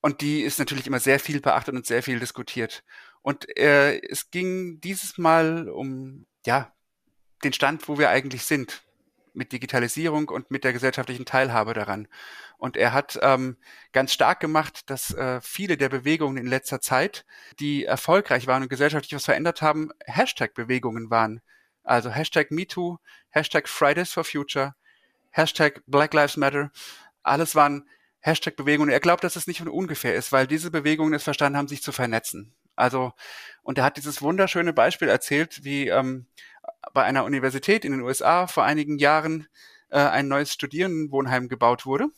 und die ist natürlich immer sehr viel beachtet und sehr viel diskutiert. Und äh, es ging dieses Mal um ja den Stand, wo wir eigentlich sind mit Digitalisierung und mit der gesellschaftlichen Teilhabe daran. Und er hat ähm, ganz stark gemacht, dass äh, viele der Bewegungen in letzter Zeit, die erfolgreich waren und gesellschaftlich was verändert haben, Hashtag-Bewegungen waren. Also Hashtag MeToo, Hashtag Fridays for Future, Hashtag Black Lives Matter. Alles waren Hashtag-Bewegungen. Er glaubt, dass es nicht ungefähr ist, weil diese Bewegungen es verstanden haben, sich zu vernetzen. Also, und er hat dieses wunderschöne Beispiel erzählt, wie ähm, bei einer Universität in den USA vor einigen Jahren äh, ein neues Studierendenwohnheim gebaut wurde.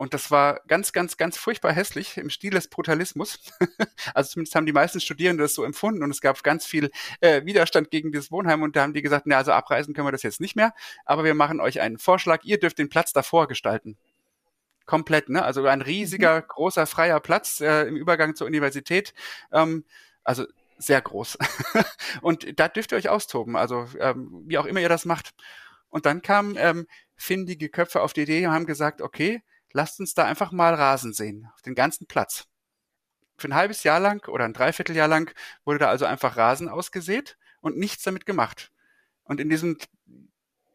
Und das war ganz, ganz, ganz furchtbar hässlich im Stil des Brutalismus. also zumindest haben die meisten Studierende das so empfunden und es gab ganz viel äh, Widerstand gegen dieses Wohnheim und da haben die gesagt, na, also abreisen können wir das jetzt nicht mehr, aber wir machen euch einen Vorschlag, ihr dürft den Platz davor gestalten. Komplett, ne? Also ein riesiger, mhm. großer, freier Platz äh, im Übergang zur Universität. Ähm, also sehr groß. und da dürft ihr euch austoben, also ähm, wie auch immer ihr das macht. Und dann kamen ähm, findige Köpfe auf die Idee und haben gesagt, okay, lasst uns da einfach mal Rasen sehen, auf den ganzen Platz. Für ein halbes Jahr lang oder ein Dreivierteljahr lang wurde da also einfach Rasen ausgesät und nichts damit gemacht. Und in diesem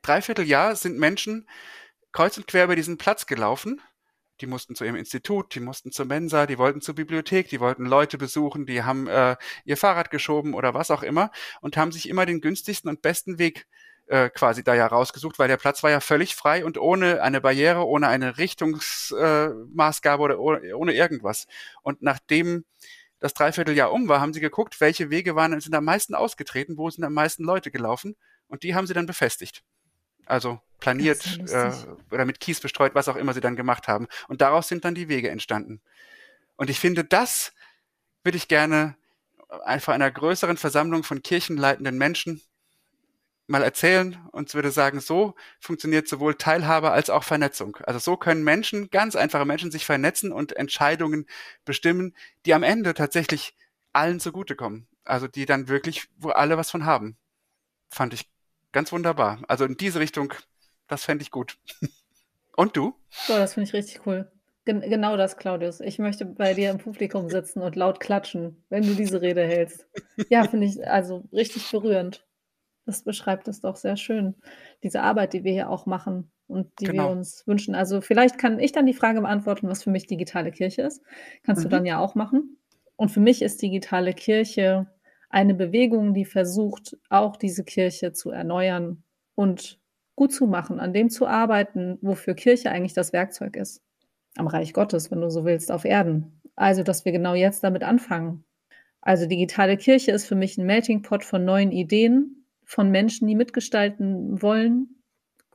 Dreivierteljahr sind Menschen kreuz und quer über diesen Platz gelaufen die mussten zu ihrem Institut, die mussten zur Mensa, die wollten zur Bibliothek, die wollten Leute besuchen, die haben äh, ihr Fahrrad geschoben oder was auch immer und haben sich immer den günstigsten und besten Weg äh, quasi da ja rausgesucht, weil der Platz war ja völlig frei und ohne eine Barriere, ohne eine Richtungsmaßgabe äh, oder ohne, ohne irgendwas. Und nachdem das Dreivierteljahr um war, haben sie geguckt, welche Wege waren, sind am meisten ausgetreten, wo sind am meisten Leute gelaufen und die haben sie dann befestigt. Also planiert äh, oder mit Kies bestreut, was auch immer sie dann gemacht haben. Und daraus sind dann die Wege entstanden. Und ich finde, das würde ich gerne einfach einer größeren Versammlung von kirchenleitenden Menschen mal erzählen und würde sagen, so funktioniert sowohl Teilhabe als auch Vernetzung. Also so können Menschen, ganz einfache Menschen, sich vernetzen und Entscheidungen bestimmen, die am Ende tatsächlich allen zugutekommen. Also die dann wirklich, wo alle was von haben. Fand ich ganz wunderbar. Also in diese Richtung, das fände ich gut. Und du? So, das finde ich richtig cool. Gen genau das, Claudius. Ich möchte bei dir im Publikum sitzen und laut klatschen, wenn du diese Rede hältst. Ja, finde ich also richtig berührend. Das beschreibt es doch sehr schön. Diese Arbeit, die wir hier auch machen und die genau. wir uns wünschen. Also vielleicht kann ich dann die Frage beantworten, was für mich digitale Kirche ist. Kannst mhm. du dann ja auch machen. Und für mich ist digitale Kirche eine Bewegung, die versucht, auch diese Kirche zu erneuern und gut zu machen, an dem zu arbeiten, wofür Kirche eigentlich das Werkzeug ist. Am Reich Gottes, wenn du so willst, auf Erden. Also, dass wir genau jetzt damit anfangen. Also digitale Kirche ist für mich ein Melting Pot von neuen Ideen, von Menschen, die mitgestalten wollen,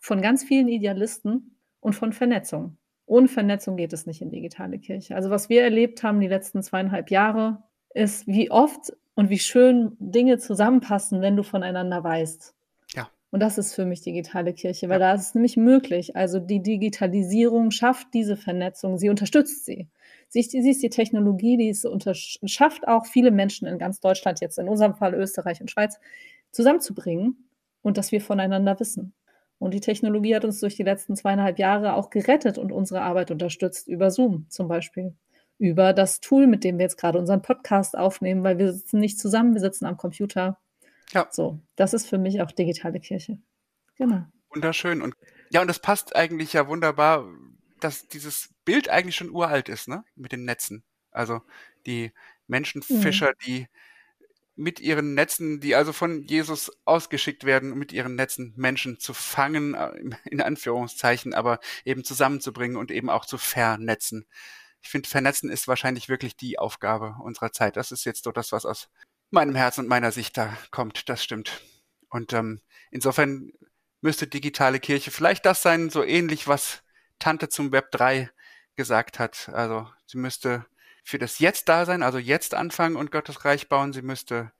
von ganz vielen Idealisten und von Vernetzung. Ohne Vernetzung geht es nicht in digitale Kirche. Also was wir erlebt haben die letzten zweieinhalb Jahre, ist, wie oft und wie schön Dinge zusammenpassen, wenn du voneinander weißt. Ja. Und das ist für mich digitale Kirche, weil ja. da ist es nämlich möglich. Also die Digitalisierung schafft diese Vernetzung, sie unterstützt sie. Sie ist, sie ist die Technologie, die es schafft, auch viele Menschen in ganz Deutschland, jetzt in unserem Fall Österreich und Schweiz, zusammenzubringen und dass wir voneinander wissen. Und die Technologie hat uns durch die letzten zweieinhalb Jahre auch gerettet und unsere Arbeit unterstützt, über Zoom zum Beispiel über das Tool, mit dem wir jetzt gerade unseren Podcast aufnehmen, weil wir sitzen nicht zusammen, wir sitzen am Computer. Ja. So, das ist für mich auch digitale Kirche. Genau. Wunderschön. Und ja, und das passt eigentlich ja wunderbar, dass dieses Bild eigentlich schon uralt ist, ne? Mit den Netzen. Also die Menschenfischer, mhm. die mit ihren Netzen, die also von Jesus ausgeschickt werden, mit ihren Netzen Menschen zu fangen, äh, in Anführungszeichen, aber eben zusammenzubringen und eben auch zu vernetzen. Ich finde, vernetzen ist wahrscheinlich wirklich die Aufgabe unserer Zeit. Das ist jetzt so das, was aus meinem Herzen und meiner Sicht da kommt. Das stimmt. Und ähm, insofern müsste digitale Kirche vielleicht das sein, so ähnlich, was Tante zum Web 3 gesagt hat. Also sie müsste für das Jetzt da sein, also jetzt anfangen und Gottes Reich bauen. Sie müsste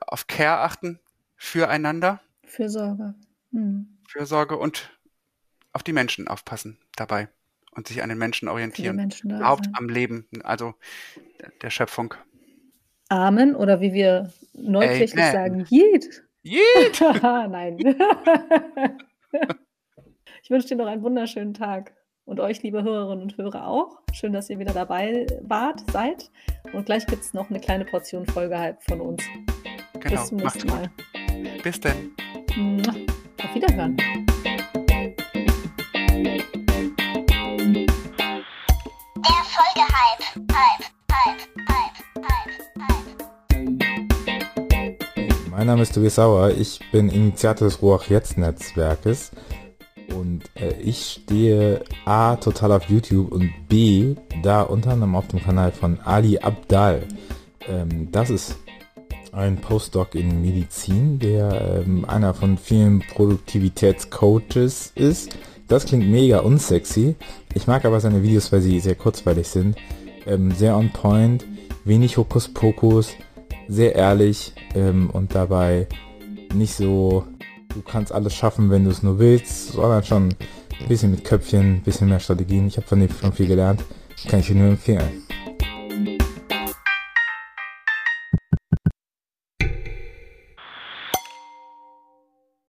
auf Care achten, füreinander. Fürsorge. Hm. Fürsorge und auf die Menschen aufpassen dabei und sich an den Menschen orientieren. Menschen Überhaupt am Leben, also der Schöpfung. Amen oder wie wir neukirchlich sagen, Jed. Jed! Nein. ich wünsche dir noch einen wunderschönen Tag. Und euch, liebe Hörerinnen und Hörer, auch. Schön, dass ihr wieder dabei wart, seid. Und gleich gibt es noch eine kleine Portion Folge von uns. Genau. Bis zum nächsten Mal. Bis dann. Auf Wiederhören. Der Folgehype. Hype, Hype, Hype, Hype, Hype. Mein Name ist Tobias Sauer. Ich bin Initiator des Ruach Jetzt Netzwerkes. Und äh, ich stehe A total auf YouTube und B da unter anderem auf dem Kanal von Ali Abdal. Ähm, das ist ein Postdoc in Medizin, der ähm, einer von vielen Produktivitätscoaches ist. Das klingt mega unsexy. Ich mag aber seine Videos, weil sie sehr kurzweilig sind. Ähm, sehr on point, wenig Hokuspokus, sehr ehrlich ähm, und dabei nicht so du kannst alles schaffen, wenn du es nur willst, sondern schon ein bisschen mit Köpfchen, ein bisschen mehr Strategien. Ich habe von dem schon viel gelernt. Kann ich dir nur empfehlen.